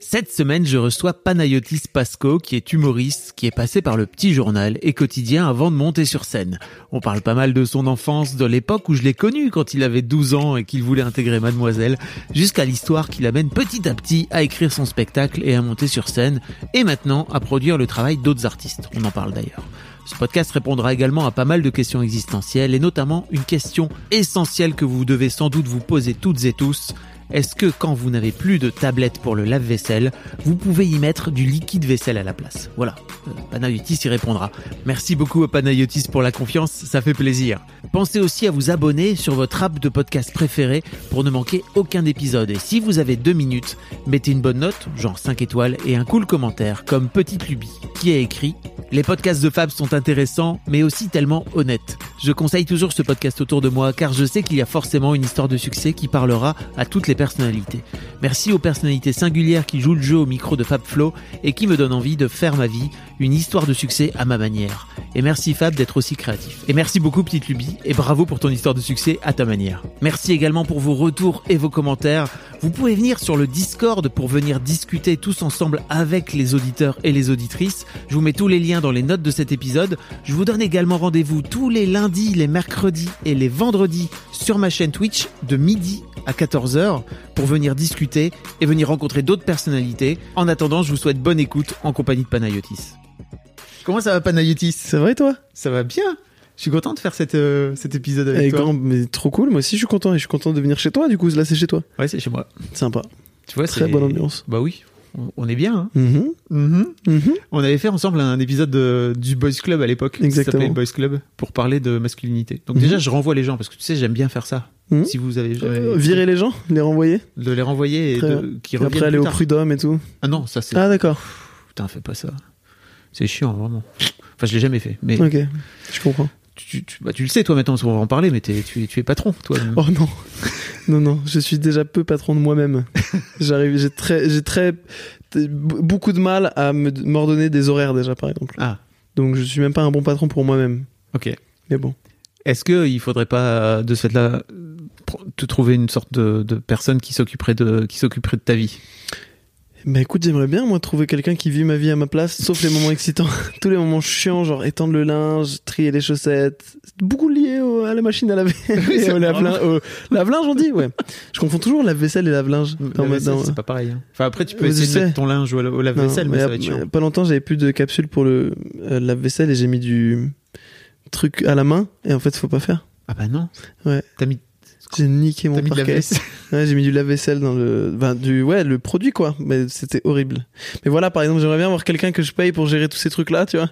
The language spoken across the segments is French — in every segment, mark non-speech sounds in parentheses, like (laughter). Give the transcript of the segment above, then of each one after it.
Cette semaine, je reçois Panayotis Pasco, qui est humoriste, qui est passé par le petit journal et quotidien avant de monter sur scène. On parle pas mal de son enfance, de l'époque où je l'ai connu quand il avait 12 ans et qu'il voulait intégrer Mademoiselle, jusqu'à l'histoire qui l'amène petit à petit à écrire son spectacle et à monter sur scène, et maintenant à produire le travail d'autres artistes. On en parle d'ailleurs. Ce podcast répondra également à pas mal de questions existentielles et notamment une question essentielle que vous devez sans doute vous poser toutes et tous. Est-ce que quand vous n'avez plus de tablette pour le lave-vaisselle, vous pouvez y mettre du liquide vaisselle à la place? Voilà, euh, Panayotis y répondra. Merci beaucoup à Panayotis pour la confiance, ça fait plaisir. Pensez aussi à vous abonner sur votre app de podcast préféré pour ne manquer aucun épisode. Et si vous avez deux minutes, mettez une bonne note, genre 5 étoiles, et un cool commentaire, comme Petite Lubie, qui a écrit Les podcasts de Fab sont intéressants, mais aussi tellement honnêtes. Je conseille toujours ce podcast autour de moi, car je sais qu'il y a forcément une histoire de succès qui parlera à toutes les personnalités. Merci aux personnalités singulières qui jouent le jeu au micro de Fab Flow et qui me donnent envie de faire ma vie une histoire de succès à ma manière. Et merci Fab d'être aussi créatif. Et merci beaucoup Petite Lubie et bravo pour ton histoire de succès à ta manière. Merci également pour vos retours et vos commentaires. Vous pouvez venir sur le Discord pour venir discuter tous ensemble avec les auditeurs et les auditrices. Je vous mets tous les liens dans les notes de cet épisode. Je vous donne également rendez-vous tous les lundis, les mercredis et les vendredis sur ma chaîne Twitch de midi à 14h pour venir discuter et venir rencontrer d'autres personnalités. En attendant, je vous souhaite bonne écoute en compagnie de Panayotis. Comment ça va Panayotis? Ça va et toi? Ça va bien je suis content de faire cette, euh, cet épisode avec Eh, toi. grand- mais trop cool, moi aussi je suis content et je suis content de venir chez toi du coup, là c'est chez toi. Ouais, c'est chez moi. Sympa. Tu vois, Très bonne ambiance. Bah oui, on- est bien. Hein Mhm, mhm. On avait fait ensemble un épisode de- du Boys Club à l'époque. qui s'appelait Boys Club pour parler de masculinité. Donc déjà, je renvoie les gens parce que tu sais, j'aime bien faire ça. Si vous avez jamais Euh, virer les gens, les renvoyer de les renvoyer et de, qui Et reviennent après aller au prud'homme et tout. Ah non, ça c'est. Ah d'accord, Putain, fais pas ça. C'est chiant, vraiment. Enfin, je l'ai jamais fait. Mais ok, je comprends. tu, tu- bah, tu le sais, toi, maintenant, on va en parler, mais tu, es- tu es patron, toi. Oh non, (laughs) non, non, je suis déjà peu patron de moi-même. (laughs) J'arrive, j'ai très, j'ai très, beaucoup de mal à m'ordonner des horaires déjà par exemple. Ah, Donc je suis même pas un bon patron pour moi-même. ok. Mais bon. Est-ce qu'il faudrait pas, euh, de ce fait-là, te trouver une sorte de, de personne qui s'occuperait de, qui s'occuperait de ta vie? Bah écoute, j'aimerais bien moi trouver quelqu'un qui vit ma vie à ma place, sauf les moments excitants. (laughs) Tous les moments chiants, genre étendre le linge, trier les chaussettes, beaucoup lié au- à la machine à laver (laughs) et c'est au lave-linge. on dit, ouais. Je confonds toujours lave-vaisselle et lave-linge. La c'est pas pareil. hein. Enfin, après, tu peux Oui, essayer de mettre ton linge au, au lave-vaisselle, mais, mais ça va être chiant. Pas longtemps, j'avais plus de capsule pour le euh, lave-vaisselle et j'ai mis du truc à la main et en fait, faut pas faire. Ah bah non. Ouais. T'as mis, J'ai niqué mon parquet. (laughs) Ouais, j'ai mis du lave-vaisselle dans le, ben, du, ouais, le produit, quoi. Mais c'était horrible. Mais voilà, par exemple, j'aimerais bien avoir quelqu'un que je paye pour gérer tous ces trucs-là, tu vois.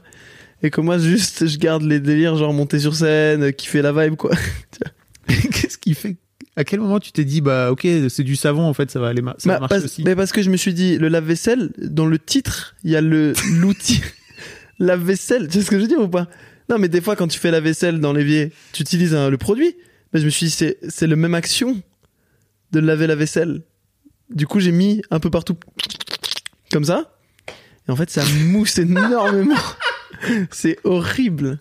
Et que moi, juste, je garde les délires, genre monter sur scène, euh, kiffer la vibe, quoi. (laughs) (laughs) Qu'est-ce qui fait À quel moment tu t'es dit, bah ok, c'est du savon, en fait, ça va aller ma- ça va Bah, marcher parce, aussi mais parce que je me suis dit, le lave-vaisselle, dans le titre, il y a le, l'outil lave-vaisselle. Tu sais ce que je veux dire ou pas? Non, mais des fois, quand tu fais la vaisselle dans l'évier, tu utilises un- le produit. Mais je me suis dit, c'est, c'est le même action de laver la vaisselle. Du coup, j'ai mis un peu partout, comme ça. Et en fait, ça mousse énormément. (laughs) c'est horrible.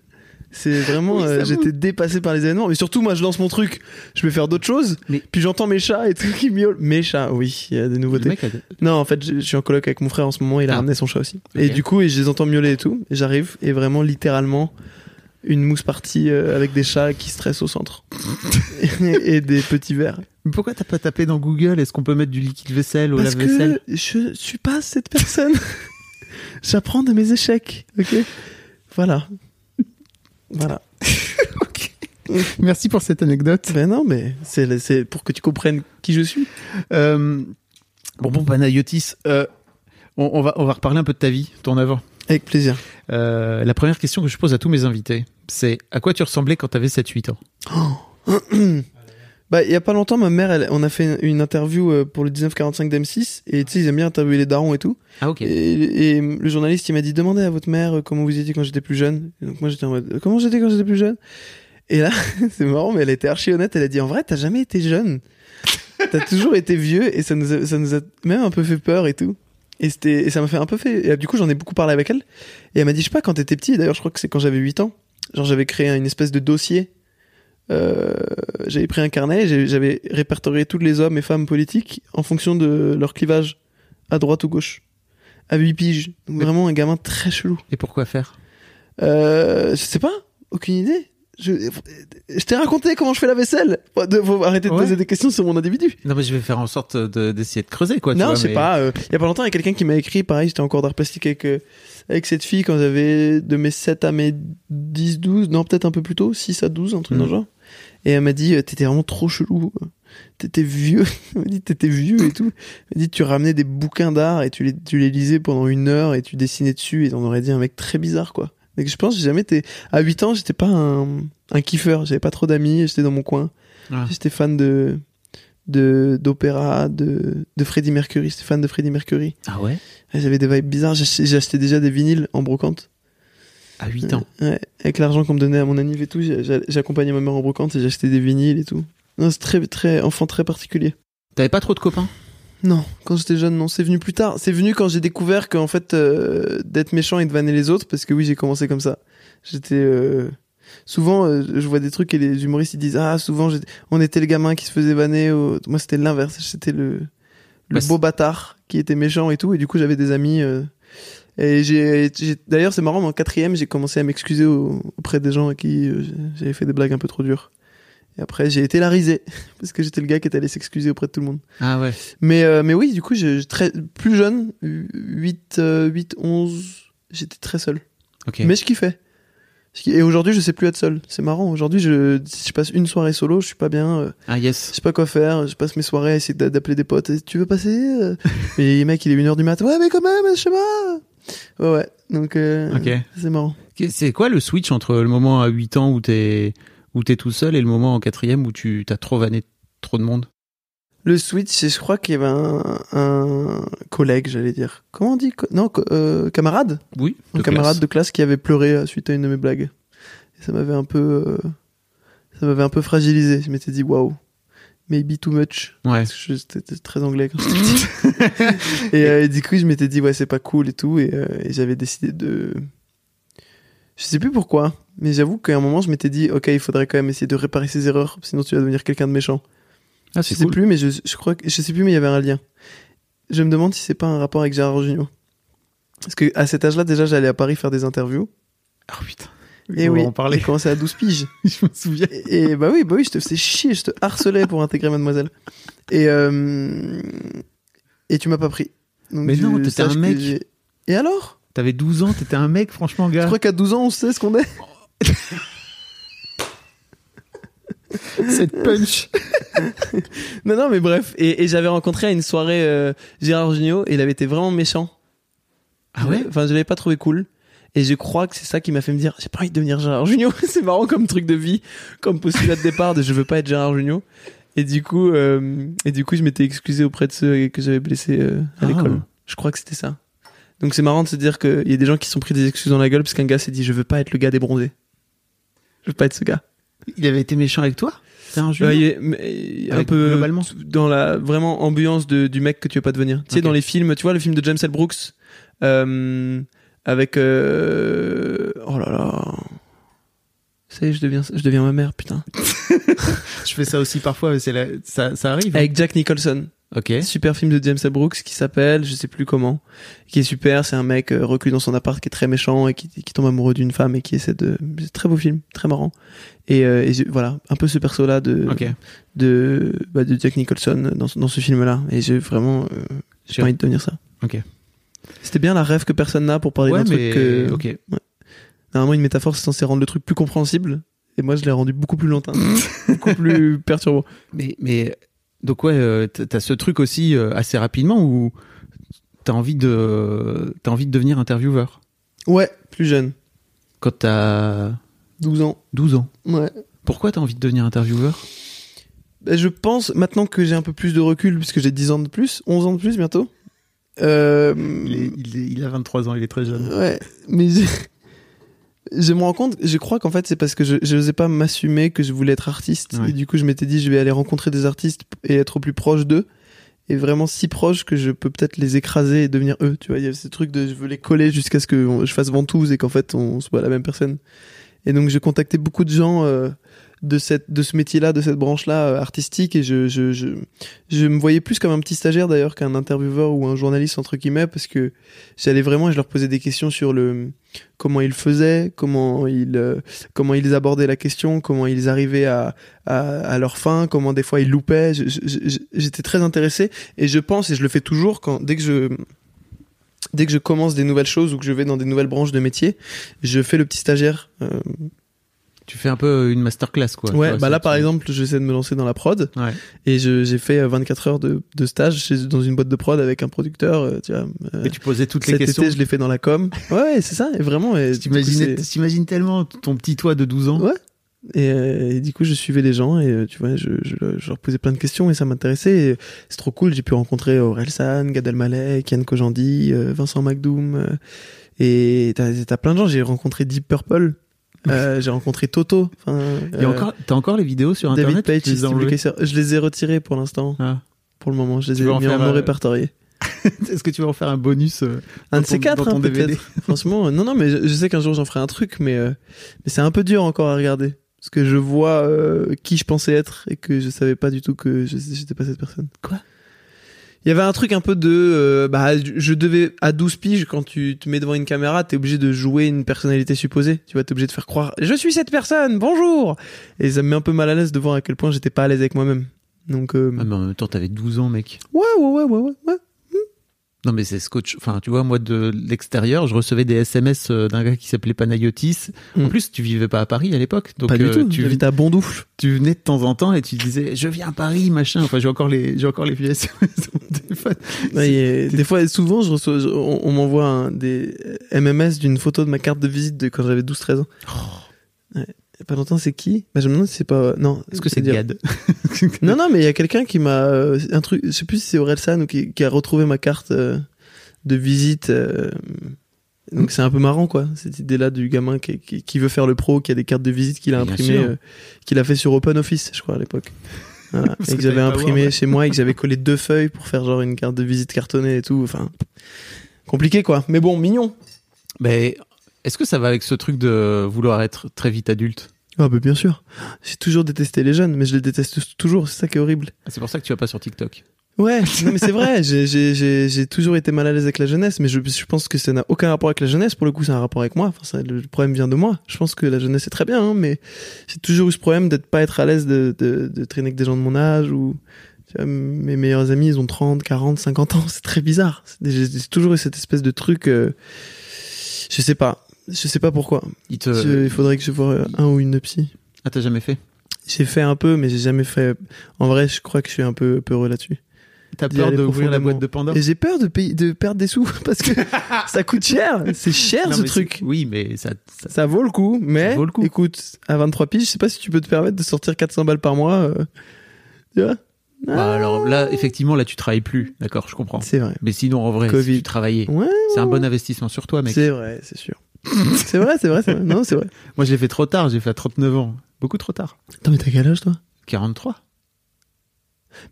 C'est vraiment, Oui, euh, j'étais dépassé par les événements. Mais surtout, moi, je lance mon truc, je vais faire d'autres choses. Mais- Puis j'entends mes chats et tout qui miaulent. Mes chats, oui, il y a des nouveautés. a- Non, en fait, je, je suis en coloc avec mon frère en ce moment. Il a Ah. ramené son chat aussi. Et du coup, et je les entends miauler et tout. Et j'arrive et vraiment, littéralement, une mousse partie euh, avec des chats qui stressent au centre et, (laughs) et des petits verres. Mais pourquoi t'as pas tapé dans Google Est-ce qu'on peut mettre du liquide vaisselle au Parce lave-vaisselle? que je suis pas cette personne. (laughs) J'apprends de mes échecs, ok? Voilà. Voilà. (laughs) Merci pour cette anecdote. Ben non, mais c'est c'est pour que tu comprennes qui je suis. Euh, bon, bon, Panayotis, euh, on, on va, on va reparler un peu de ta vie, ton avant. Avec plaisir. Euh, la première question que je pose à tous mes invités, c'est à quoi tu ressemblais quand t'avais 7-8 ans? Bah, il y a pas longtemps, ma mère, elle, on a fait une interview euh, pour le 1945 d'M6 et tu sais, ils aiment bien interviewer les darons et tout. Ah ok. Et, et le journaliste, il m'a dit demandez à votre mère euh, comment vous étiez quand j'étais plus jeune. Et donc moi, j'étais en mode comment j'étais quand j'étais plus jeune? Et là, (laughs) c'est marrant, mais elle était archi honnête. Elle a dit en vrai, t'as jamais été jeune. T'as toujours été vieux et ça nous a, ça nous a même un peu fait peur et tout. Et c'était, et ça m'a fait un peu fait. Et du coup, j'en ai beaucoup parlé avec elle. Et elle m'a dit, je sais pas, quand t'étais petit, d'ailleurs, je crois que c'est quand j'avais 8 ans. Genre, j'avais créé une espèce de dossier. Euh, j'avais pris un carnet, j'avais répertorié tous les hommes et femmes politiques en fonction de leur clivage, à droite ou gauche. À 8 piges. Donc, vraiment un gamin très chelou. Et pourquoi faire? Euh, je sais pas, aucune idée. Je, je t'ai raconté comment je fais la vaisselle. De- faut arrêter de Ouais. poser des questions sur mon individu. Non mais je vais faire en sorte de- d'essayer de creuser quoi. tu non, vois, je sais mais- pas. euh, Il y a pas longtemps, il y a quelqu'un qui m'a écrit, pareil, j'étais encore d'art plastique avec, euh, avec cette fille quand j'avais de mes 7 à mes 10, 12, non, peut-être un peu plus tôt, 6 à 12, un truc dans le genre. Et elle m'a dit, euh, t'étais vraiment trop chelou. T'étais vieux. (laughs) Elle m'a dit, t'étais vieux et tout. Elle m'a dit, tu ramenais des bouquins d'art et tu les, tu les lisais pendant une heure et tu dessinais dessus et on aurait dit un mec très bizarre, quoi. Donc je pense que j'ai jamais été, à 8 ans, j'étais pas un, un kiffeur. J'avais pas trop d'amis, j'étais dans mon coin. J'étais fan de, d'opéra, de, de Freddie Mercury. J'étais fan de Freddie Mercury. Ah ouais? J'avais des vibes bizarres. Acheté déjà des vinyles en brocante. À 8 ans. Ouais, avec l'argent qu'on me donnait à mon anniv et tout, accompagné ma mère en brocante et acheté des vinyles et tout. Non, c'est très, très, enfant très particulier. T'avais pas trop de copains? Non, quand j'étais jeune, non. C'est venu plus tard. C'est venu quand j'ai découvert qu'en fait, euh, d'être méchant et de vanner les autres, parce que oui, j'ai commencé comme ça. J'étais. euh, Souvent, euh, je vois des trucs et les humoristes ils disent Ah, souvent, j'étais- on était le gamin qui se faisait vanner. au- Moi, c'était l'inverse. J'étais le, le Bah, beau bâtard qui était méchant et tout. Et du coup, j'avais des amis. euh, Et j'ai. j'ai- D'ailleurs, c'est marrant, mais en quatrième, j'ai commencé à m'excuser au- auprès des gens à qui euh, j'avais fait des blagues un peu trop dures. Et après, j'ai été la risée, (laughs) parce que j'étais le gars qui était allé s'excuser auprès de tout le monde. Ah ouais. Mais, euh, mais oui, du coup, je, je- très, plus jeune, 8, euh, 8, 11, j'étais très seul. Ok. Mais je kiffais. Et aujourd'hui, je sais plus être seul. C'est marrant. Aujourd'hui, je, je passe une soirée solo, je suis pas bien. euh, Ah yes. je sais pas quoi faire. Je passe mes soirées à essayer d'a- d'appeler des potes. Et, tu veux passer euh? (laughs) Mais mec, il est 1h du matin. Ouais, mais quand même, je sais pas. Ouais, ouais. Donc, euh, Ok. c'est marrant. C'est quoi le switch entre le moment à 8 ans où t'es où t'es tout seul et le moment en quatrième où tu t'as trop vanné trop de monde Le switch, c'est, je crois qu'il y avait un, un collègue, j'allais dire. Comment on dit? Non, euh, camarade? Oui. un camarade de classe qui avait pleuré euh, suite à une de mes blagues. Et ça m'avait un peu, euh, ça m'avait un peu fragilisé. Je m'étais dit waouh, maybe too much. Ouais. Parce que c'était très anglais quand j'étais petit. (laughs) et, euh, et du coup, je m'étais dit ouais, c'est pas cool et tout. Et, et j'avais décidé de, je sais plus pourquoi, mais j'avoue qu'à un moment, je m'étais dit ok, il faudrait quand même essayer de réparer ses erreurs, sinon tu vas devenir quelqu'un de méchant. Ah Je sais cool. plus, mais je, je crois que je sais plus, mais il y avait un lien. Je me demande si c'est pas un rapport avec Gérard Jugnot. Parce que à cet âge-là, déjà, j'allais à Paris faire des interviews. Ah putain. Et On oui, j'ai commencé à 12 piges. (laughs) je me souviens. Et, et bah oui, bah oui, je te faisais chier, je te harcelais pour intégrer Mademoiselle. Et euh, et tu m'as pas pris. Donc Mais tu non, t'étais un mec. Et alors? T'avais 12 ans, t'étais un mec franchement Je gars. crois qu'à 12 ans, on sait ce qu'on est. (laughs) Cette punch. (laughs) Non, non, mais bref. Et, et j'avais rencontré à une soirée euh, Gérard Jugnot et il avait été vraiment méchant. Ah ouais? Enfin, je l'avais pas trouvé cool. Et je crois que c'est ça qui m'a fait me dire, j'ai pas envie de devenir Gérard Jugnot. (laughs) c'est marrant comme truc de vie, comme postulat de départ de je veux pas être Gérard Jugnot. Et du coup, euh, et du coup, je m'étais excusé auprès de ceux que j'avais blessés euh, à Ah. l'école. Je crois que c'était ça. Donc c'est marrant de se dire qu'il y a des gens qui se sont pris des excuses dans la gueule parce qu'un gars s'est dit, je veux pas être le gars des bronzés. Je veux pas être ce gars. Il avait été méchant avec toi? C'est un jeu Ouais, il est- mais, un peu globalement? dans la vraiment ambiance de, du mec que tu veux pas devenir. Tu sais dans les films, tu vois le film de James L. Brooks euh, avec euh, oh là là Ça y est, je deviens, je deviens ma mère, putain. (laughs) Je fais ça aussi parfois, mais c'est la- ça, ça arrive. hein. Avec Jack Nicholson. Ok. Super film de James. Brooks qui s'appelle, je sais plus comment, qui est super. C'est un mec euh, reclus dans son appart qui est très méchant et qui, qui tombe amoureux d'une femme et qui essaie de. C'est très beau film, très marrant. Et, euh, et voilà, un peu ce perso-là de, de, bah, de Jack Nicholson dans, ce- dans ce film-là. Et j'ai vraiment, euh, j'ai envie de devenir ça. Ok. C'était bien la rêve que personne n'a pour parler Ouais, d'un mais truc que. ok. Normalement, une métaphore, c'est censé rendre le truc plus compréhensible. Et moi, je l'ai rendu beaucoup plus lointain, (laughs) beaucoup plus perturbant. Mais, mais donc ouais, euh, t'as ce truc aussi euh, assez rapidement où t'as envie de, t'as envie de devenir intervieweur Ouais, plus jeune, quand t'as 12 ans. 12 ans. Ouais. Pourquoi t'as envie de devenir intervieweur? Ben, je pense, maintenant que j'ai un peu plus de recul, puisque j'ai 10 ans de plus, 11 ans de plus bientôt. Euh, il, est- il est- il a 23 ans, il est très jeune. Ouais, mais je, je me rends compte, je crois qu'en fait c'est parce que je n'osais pas m'assumer que je voulais être artiste. Ouais. Et du coup je m'étais dit je vais aller rencontrer des artistes et être au plus proche d'eux. Et vraiment si proche que je peux peut-être les écraser et devenir eux. Tu vois, il y a ce truc de je veux les coller jusqu'à ce que je fasse ventouse et qu'en fait on soit la même personne. Et donc j'ai contacté beaucoup de gens euh, de cette de ce métier-là, de cette branche-là euh, artistique et je, je je je me voyais plus comme un petit stagiaire d'ailleurs qu'un intervieweur ou un journaliste entre guillemets parce que j'allais vraiment je leur posais des questions sur le comment ils faisaient, comment ils euh, comment ils abordaient la question, comment ils arrivaient à à, à leur fin, comment des fois ils loupaient. J'étais très intéressé et je pense et je le fais toujours quand dès que je dès que je commence des nouvelles choses ou que je vais dans des nouvelles branches de métier, je fais le petit stagiaire. Euh, Tu fais un peu une masterclass quoi. ouais, vois, bah là par exemple, j'essaie de me lancer dans la prod Ouais. et je- j'ai fait euh, 24 heures de, de stage chez, dans une boîte de prod avec un producteur. euh, tu vois, euh, Et tu posais toutes les cet questions. été, je l'ai fait dans la com. (laughs) Ouais, c'est ça. Et vraiment, et T'imagines tellement ton petit toi de 12 ans. Ouais. Et, euh, et du coup, je suivais les gens et euh, tu vois, je, je, je leur posais plein de questions et ça m'intéressait. C'est trop cool. J'ai pu rencontrer Aurel San, Gad Elmaleh, Kian Kojandi, euh, Vincent McDoom. euh, et t'as t'as plein de gens. J'ai rencontré Deep Purple. Euh, j'ai rencontré Toto. Enfin, Il y a euh, encore, t'as encore les vidéos sur David internet Page, Tu les as Steve enlevées Lukather. Je les ai retirés pour l'instant. Ah. Pour le moment, je les Tu ai en mis en faire, non euh, répertoriés. (laughs) Est-ce que tu vas en faire un bonus euh, Un dans de ces ton- quatre, dans ton hein, DVD. peut-être. (laughs) Franchement, euh, non, non, mais je, je sais qu'un jour j'en ferai un truc, mais, euh, mais c'est un peu dur encore à regarder. Parce que je vois euh, qui je pensais être et que je savais pas du tout que je- j'étais pas cette personne. Quoi? Il y avait un truc un peu de... euh, bah, je devais... À 12 piges, quand tu te mets devant une caméra, t'es obligé de jouer une personnalité supposée. Tu vois, t'es obligé de faire croire « Je suis cette personne, bonjour !» Et ça me met un peu mal à l'aise de voir à quel point j'étais pas à l'aise avec moi-même. Donc, euh, Ah, mais en même temps, t'avais 12 ans, mec. ouais, ouais, ouais, ouais, ouais, ouais. Non, mais c'est scotch. Enfin, tu vois, moi, de l'extérieur, je recevais des SMS euh, d'un gars qui s'appelait Panayotis. En Mm. plus, tu vivais pas à Paris à l'époque. Donc, pas du euh, tout, tu, j'habite à Bondoufle. tu venais de temps en temps et tu disais, je viens à Paris, machin. Enfin, j'ai encore les, j'ai encore les vieux SMS sur mon téléphone. Ouais, et des fois, souvent, je reçois, je- on, on m'envoie des MMS d'une photo de ma carte de visite de quand j'avais 12-13 ans. Ouais. Longtemps, c'est qui? Bah, Je me demande si c'est pas. Non. Est-ce que c'est Gad? (laughs) Non, non, mais il y a quelqu'un qui m'a. euh, un truc, je sais plus si c'est Orelsan ou qui, qui a retrouvé ma carte euh, de visite. euh, donc c'est un peu marrant, quoi, cette idée-là du gamin qui, qui, qui veut faire le pro, qui a des cartes de visite qu'il a imprimées, euh, qu'il a fait sur Open Office, je crois, à l'époque. (laughs) Voilà. Et que j'avais imprimé chez moi et que j'avais (laughs) collé deux feuilles pour faire genre une carte de visite cartonnée et tout. Enfin, compliqué, quoi. Mais bon, mignon. Mais est-ce que ça va avec ce truc de vouloir être très vite adulte? Ah, bah bien sûr. J'ai toujours détesté les jeunes, mais je les déteste toujours. C'est ça qui est horrible. Ah, C'est pour ça que tu vas pas sur TikTok. Ouais, non mais c'est vrai, (laughs) j'ai- j'ai j'ai- j'ai toujours été mal à l'aise avec la jeunesse, mais je, je pense que ça n'a aucun rapport avec la jeunesse, pour le coup c'est un rapport avec moi, enfin, ça- le problème vient de moi, je pense que la jeunesse est très bien, hein, mais j'ai toujours eu ce problème d'être pas être à l'aise de, de, de traîner avec des gens de mon âge, ou vois, mes meilleurs amis ils ont 30, 40, 50 ans, c'est très bizarre, j'ai toujours eu cette espèce de truc, euh, je sais pas, je sais pas pourquoi, Il te... Je- il faudrait que je voie un ou une psy. Ah, t'as jamais fait? J'ai fait un peu, mais j'ai jamais fait, en vrai je crois que je suis un peu peureux là-dessus. T'as peur d'ouvrir la boîte de Pandore? Et j'ai peur de, payer, de perdre des sous (laughs) parce que (laughs) ça coûte cher. C'est cher Non, ce truc. Oui, mais ça, ça- Ça vaut le coup, mais vaut le coup. écoute, à 23 piges, je sais pas si tu peux te permettre de sortir 400 balles par mois. euh, tu vois? Bah, alors là, effectivement, là, tu travailles plus. D'accord, je comprends. C'est vrai. Mais sinon, en vrai, Covid. si tu travaillais, Ouais, c'est un bon investissement sur toi, mec. c'est vrai, c'est sûr. (laughs) c'est vrai, c'est vrai, c'est vrai. Non, c'est vrai. Moi, je l'ai fait trop tard. J'ai fait à 39 ans. Beaucoup trop tard. Attends, mais t'as quel âge toi? 43.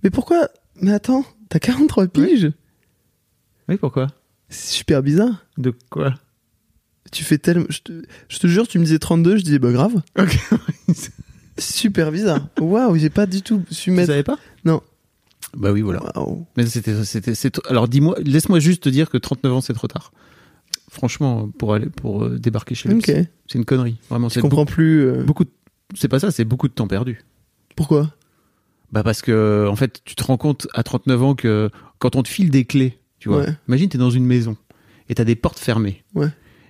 Mais pourquoi? Mais attends, t'as 43 piges? Oui, pourquoi? C'est super bizarre. De quoi? Tu fais tellement. Je te, je te jure, tu me disais 32, je disais bah grave. (laughs) Ok. Super bizarre. Waouh, j'ai pas du tout su tu mettre. savais pas? Non. Bah oui, voilà. Mais c'était, c'était, c'est, alors dis-moi, laisse-moi juste te dire que 39 ans c'est trop tard. Franchement, pour aller, pour euh, débarquer chez lui, c'est, une connerie. Vraiment, Je c'est comprends plus. euh, beaucoup, c'est pas ça, c'est beaucoup de temps perdu. Pourquoi? Bah parce que en fait, tu te rends compte à 39 ans que quand on te file des clés, tu vois, Ouais. imagine t'es dans une maison et t'as des portes fermées. Ouais.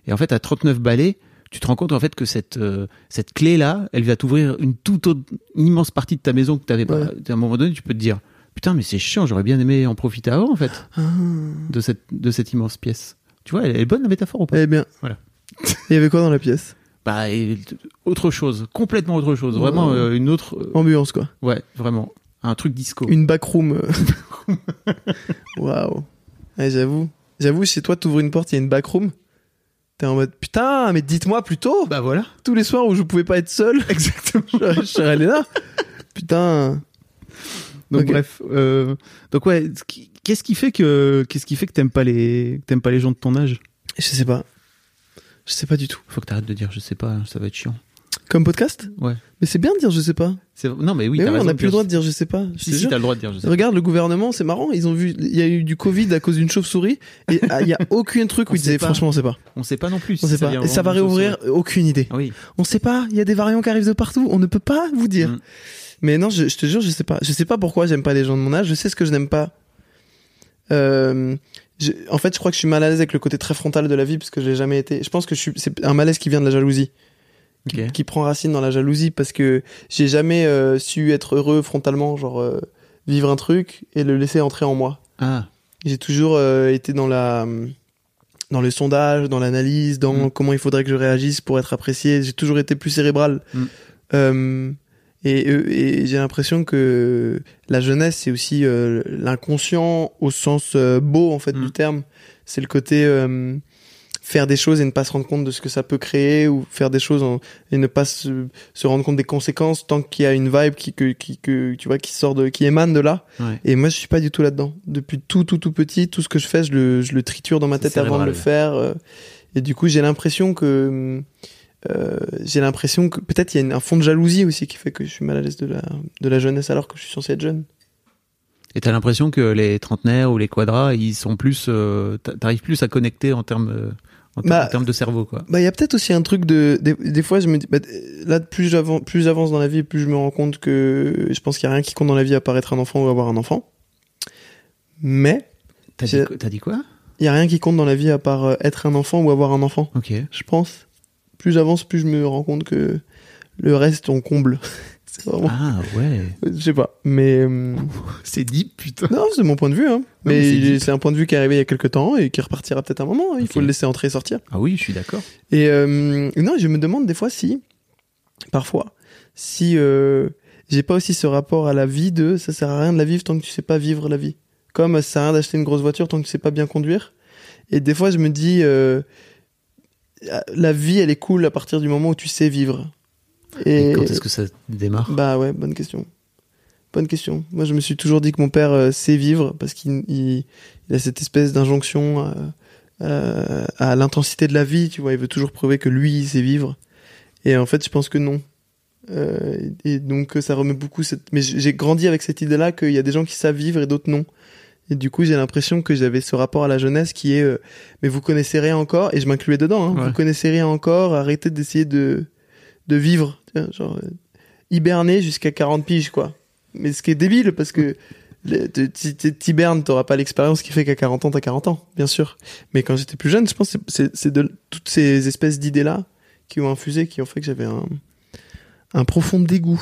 Et en fait, à 39 balais, tu te rends compte en fait que cette euh, cette clé là, elle va t'ouvrir une toute autre une immense partie de ta maison que t'avais pas. Ouais. À un moment donné, tu peux te dire putain, mais c'est chiant, j'aurais bien aimé en profiter avant en fait Ah. de cette de cette immense pièce. Tu vois, elle est bonne la métaphore ou pas? Eh bien. Voilà. (laughs) Il y avait quoi dans la pièce? Bah et- autre chose, complètement autre chose, vraiment Ouais. euh, une autre. euh, Ambiance quoi. ouais, vraiment un truc disco. Une backroom. euh. (laughs) Waouh. Ouais, j'avoue. J'avoue, chez toi, t'ouvres une porte, il y a une backroom. T'es en mode putain, mais dites-moi plus tôt. Bah voilà. Tous les soirs où je pouvais pas être seul, (laughs) Exactement. je je serais allé là. Putain. Donc Ok. bref, euh, donc ouais, ce qui- qu'est-ce qui fait que qu'est-ce qui fait que t'aimes pas les que t'aimes pas les gens de ton âge? Je sais pas. Je sais pas du tout. Faut que t'arrêtes de dire je sais pas, ça va être chiant. Comme podcast? Ouais. Mais c'est bien de dire je sais pas. C'est non mais oui, mais oui, on raison n'a plus le droit de dire je sais pas. Je Si si, t'as le droit de dire je sais. pas. Regarde le gouvernement, c'est marrant, ils ont vu, il y a eu du Covid à cause d'une chauve-souris et ah, il y a (laughs) aucun truc où ils disaient pas. franchement on sait pas. On sait pas non plus. On si sait pas. Et ça va réouvrir, aucune idée. Oui. On sait pas, il y a des variants qui arrivent de partout, on ne peut pas vous dire. Mm. Mais non, je, je te jure, je sais pas. Je sais pas pourquoi j'aime pas les gens de mon âge, je sais ce que je n'aime pas. Euh, en fait, je crois que je suis mal à l'aise avec le côté très frontal de la vie parce que je l'ai jamais été. Je pense que suis, c'est un malaise qui vient de la jalousie, qui, prend racine dans la jalousie parce que j'ai jamais euh, su être heureux frontalement, genre euh, vivre un truc et le laisser entrer en moi. Ah. J'ai toujours euh, été dans la dans le sondage, dans l'analyse, dans Mm. comment il faudrait que je réagisse pour être apprécié. J'ai toujours été plus cérébral. Mm. Et euh, et j'ai l'impression que la jeunesse, c'est aussi euh, l'inconscient au sens euh, beau en fait Mm. du terme. C'est le côté euh, faire des choses et ne pas se rendre compte de ce que ça peut créer ou faire des choses en- et ne pas se, se rendre compte des conséquences tant qu'il y a une vibe qui que, qui que tu vois qui sort de qui émane de là. Ouais. Et moi, je suis pas du tout là-dedans. Depuis tout, tout, tout petit, tout ce que je fais, je le, je le triture dans ma tête avant de le faire. euh, Et du coup, j'ai l'impression que, euh, j'ai l'impression que peut-être il y a une- un fond de jalousie aussi qui fait que je suis mal à l'aise de la, de la jeunesse alors que je suis censé être jeune. Et t'as l'impression que les trentenaires ou les quadras, ils sont plus, euh, t'a- t'arrives plus à connecter en termes, euh, en, ter- Bah, en termes de cerveau, quoi. Bah, il y a peut-être aussi un truc de, des, des fois, je me dis, bah, là, plus j'avance, plus j'avance dans la vie, plus je me rends compte que je pense qu'il y a rien qui compte dans la vie à part être un enfant ou avoir un enfant. Mais, T'as dit, dit quoi? Il y a rien qui compte dans la vie à part euh, être un enfant ou avoir un enfant. Ok. je pense. Plus j'avance, plus je me rends compte que le reste, on comble. (laughs) vraiment. Ah ouais. Je sais pas. Mais. euh, (laughs) C'est deep, putain. non, c'est mon point de vue. Hein. mais mais c'est un point de vue qui est arrivé il y a quelques temps et qui repartira peut-être un moment. hein. Il faut le laisser entrer et sortir. Ah oui, je suis d'accord. Et euh, non, je me demande des fois si. Parfois. Si. Euh, j'ai pas aussi ce rapport à la vie de ça sert à rien de la vivre tant que tu sais pas vivre la vie. Comme ça sert à rien d'acheter une grosse voiture tant que tu sais pas bien conduire. Et des fois, je me dis, euh, la vie, elle est cool à partir du moment où tu sais vivre. Et, Et, quand est-ce que ça démarre? Bah ouais, bonne question. Bonne question. Moi, je me suis toujours dit que mon père euh, sait vivre parce qu'il il, il a cette espèce d'injonction à, à- à l'intensité de la vie. Tu vois, il veut toujours prouver que lui, il sait vivre. Et en fait, je pense que non. Euh, et donc, ça remet beaucoup cette. Mais j'ai j'ai grandi avec cette idée-là qu'il y a des gens qui savent vivre et d'autres non. Et du coup, j'ai l'impression que j'avais ce rapport à la jeunesse qui est, euh, mais vous connaissez rien encore, et je m'incluais dedans. Hein, Ouais. Vous connaissez rien encore, arrêtez d'essayer de de vivre, vois, genre euh, hiberner jusqu'à 40 piges, quoi. Mais ce qui est débile, parce que t'hibernes, t'auras pas l'expérience qui fait qu'à 40 ans, t'as 40 ans, bien sûr. Mais quand j'étais plus jeune, je pense que c'est de toutes ces espèces d'idées-là qui ont infusé, qui ont fait que j'avais un, un profond dégoût.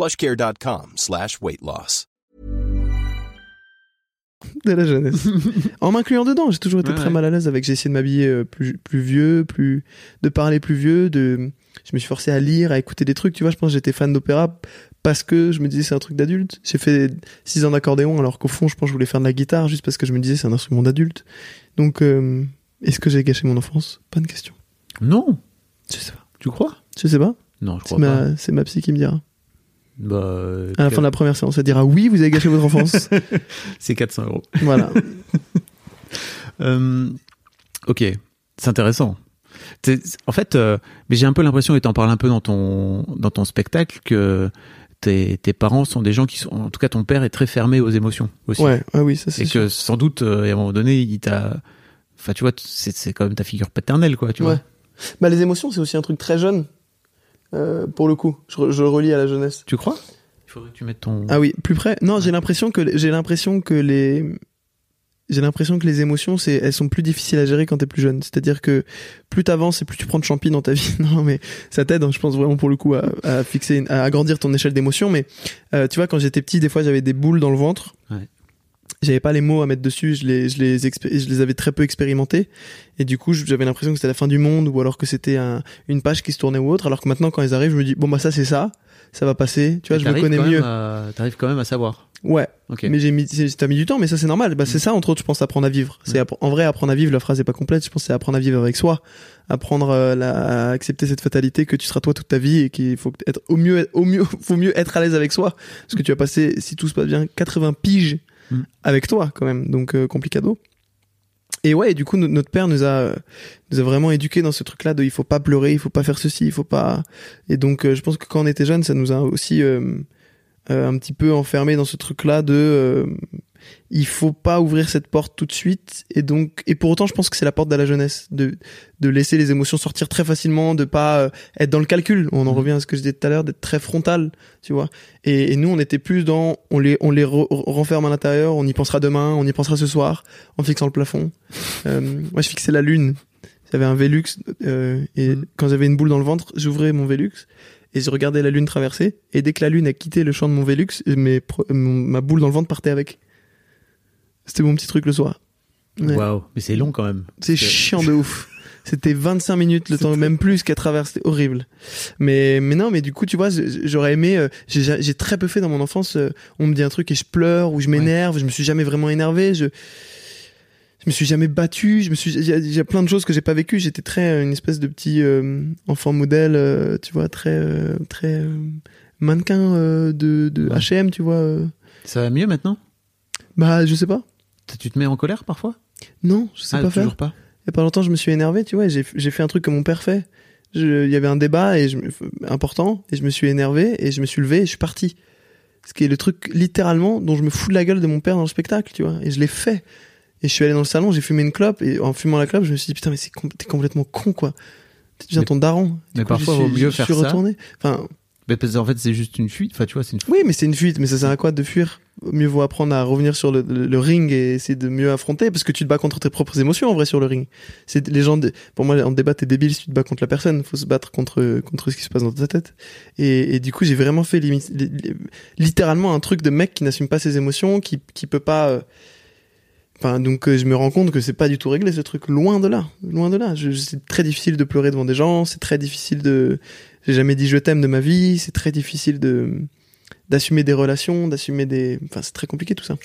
plushcare.com slash weight loss. de la jeunesse. (laughs) en m'incluant dedans, j'ai toujours été Ouais, très ouais. mal à l'aise avec. J'ai essayé de m'habiller euh, plus, plus vieux, plus de parler plus vieux. De, je me suis forcé à lire, à écouter des trucs. Tu vois, je pense que j'étais fan d'opéra parce que je me disais c'est un truc d'adulte. J'ai fait six ans d'accordéon alors qu'au fond, je pense que je voulais faire de la guitare juste parce que je me disais c'est un instrument d'adulte. Donc, euh, est-ce que j'ai gâché mon enfance? Bonne question. Non, Je sais pas. tu crois? Je sais pas. Non, je C'est crois pas. c'est ma psy qui me dira. Bah, À la fin de la première séance, elle dira oui, vous avez gâché votre enfance. (laughs) c'est 400 euros. voilà. (laughs) Euh, ok, c'est intéressant. En fait, euh, mais j'ai un peu l'impression, et t'en parles un peu dans ton dans ton spectacle, que tes, tes parents sont des gens qui sont, en tout cas, ton père est très fermé aux émotions aussi, Ouais, ouais, oui, ça c'est et sûr. que sans doute, euh, à un moment donné, il t'a, enfin, tu vois, c'est c'est quand même ta figure paternelle, quoi, tu Ouais. vois. Bah, les émotions, c'est aussi un truc très jeune, euh, pour le coup. Je, je le relie à la jeunesse. Tu crois? Il faudrait que tu mettes ton. Ah oui, plus près. Non, j'ai l'impression que j'ai l'impression que les j'ai l'impression que les émotions, c'est elles sont plus difficiles à gérer quand t'es plus jeune. C'est-à-dire que plus t'avances et plus tu prends de champi dans ta (laughs) vie. Non, mais ça t'aide. hein, je pense vraiment pour le coup à, à fixer, une- à agrandir ton échelle d'émotions. Mais euh, tu vois, quand j'étais petit, des fois j'avais des boules dans le ventre. Ouais. J'avais pas les mots à mettre dessus. Je les, je les, je les avais très peu expérimentés. Et du coup, j'avais l'impression que c'était la fin du monde ou alors que c'était un- une page qui se tournait ou autre. Alors que maintenant, quand ils arrivent, je me dis bon bah ça c'est ça, ça va passer. Tu vois, Et je me connais mieux. à- T'arrives quand même à savoir. Ouais. Ok. Mais j'ai mis, t'as mis du temps, mais ça c'est normal. Bah, c'est ça, entre autres, je pense, apprendre à vivre. C'est app- en vrai, apprendre à vivre, la phrase est pas complète. Je pense c'est apprendre à vivre avec soi. Apprendre euh, la- à accepter cette fatalité que tu seras toi toute ta vie et qu'il faut être au mieux, au mieux, (laughs) faut mieux être à l'aise avec soi. Parce que tu vas passer, si tout se passe bien, 80 piges Mm. avec toi, quand même. Donc, euh, complicado. Et ouais, et du coup, no- notre père nous a, euh, nous a vraiment éduqués dans ce truc-là de il faut pas pleurer, il faut pas faire ceci, il faut pas. Et donc, euh, je pense que quand on était jeune, ça nous a aussi euh, euh, un petit peu enfermé dans ce truc-là de euh, il faut pas ouvrir cette porte tout de suite. Et donc, et pour autant, je pense que c'est la porte de la jeunesse de de laisser les émotions sortir très facilement, de pas euh, être dans le calcul. On en Mhm. revient à ce que je disais tout à l'heure, d'être très frontal, tu vois. Et, et nous, on était plus dans on les on les re- renferme à l'intérieur, on y pensera demain, on y pensera ce soir, en fixant le plafond. (laughs) Euh, moi, je fixais la lune. J'avais un Velux euh, et Mhm. quand j'avais une boule dans le ventre, j'ouvrais mon Velux et je regardais la lune traverser. Et dès que la lune a quitté le champ de mon Velux, mes ma boule dans le ventre partait avec. C'était mon petit truc le soir. Ouais. Waouh, mais c'est long quand même. C'est chiant de ouf. (laughs) C'était 25 minutes, le temps même plus qu'à travers, c'était horrible. Mais mais non, mais du coup, tu vois, j'aurais aimé. euh, J'ai très peu fait dans mon enfance. euh, On me dit un truc et je pleure ou je m'énerve. Je me suis jamais vraiment énervé. Je je me suis jamais battu. Je me suis. Il y, a- plein de choses que j'ai pas vécues. J'étais très euh, une espèce de petit euh, enfant modèle, tu vois, très très mannequin de de Ouais. H&M, tu vois. Ça va mieux maintenant? Bah, je sais pas. Tu te mets en colère parfois? Non, je sais Ah, pas faire. pas. Il y a pas longtemps, je me suis énervé, tu vois, j'ai fait un truc que mon père fait. Il y avait un débat et je, important et je me suis énervé et je me suis levé et je suis parti. Ce qui est le truc littéralement dont je me fous de la gueule de mon père dans le spectacle, tu vois. Et je l'ai fait. Et je suis allé dans le salon, j'ai fumé une clope et en fumant la clope, je me suis dit putain mais com- t'es complètement con quoi. Tu deviens ton daron. mais coup, parfois, suis- vaut mieux je faire suis ça. retourné. Enfin, Mais parce qu'en fait, c'est juste une fuite. Enfin, tu vois, c'est une fuite. oui, mais c'est une fuite. Mais ça sert à quoi de fuir? Mieux vaut apprendre à revenir sur le, le- ring et essayer de mieux affronter, parce que tu te bats contre tes propres émotions en vrai sur le ring. C'est les gens. Pour moi, en débat, t'es débile si tu te bats contre la personne. Faut se battre contre contre ce qui se passe dans ta tête. Et, et du coup, j'ai vraiment fait limi- li- li- littéralement un truc de mec qui n'assume pas ses émotions, qui qui peut pas. euh, Donc euh, je me rends compte que c'est pas du tout réglé ce truc. Loin de là, loin de là. C'est très difficile de pleurer devant des gens. C'est très difficile de. J'ai jamais dit je t'aime de ma vie. C'est très difficile de d'assumer des relations, d'assumer des. Enfin, c'est très compliqué tout ça.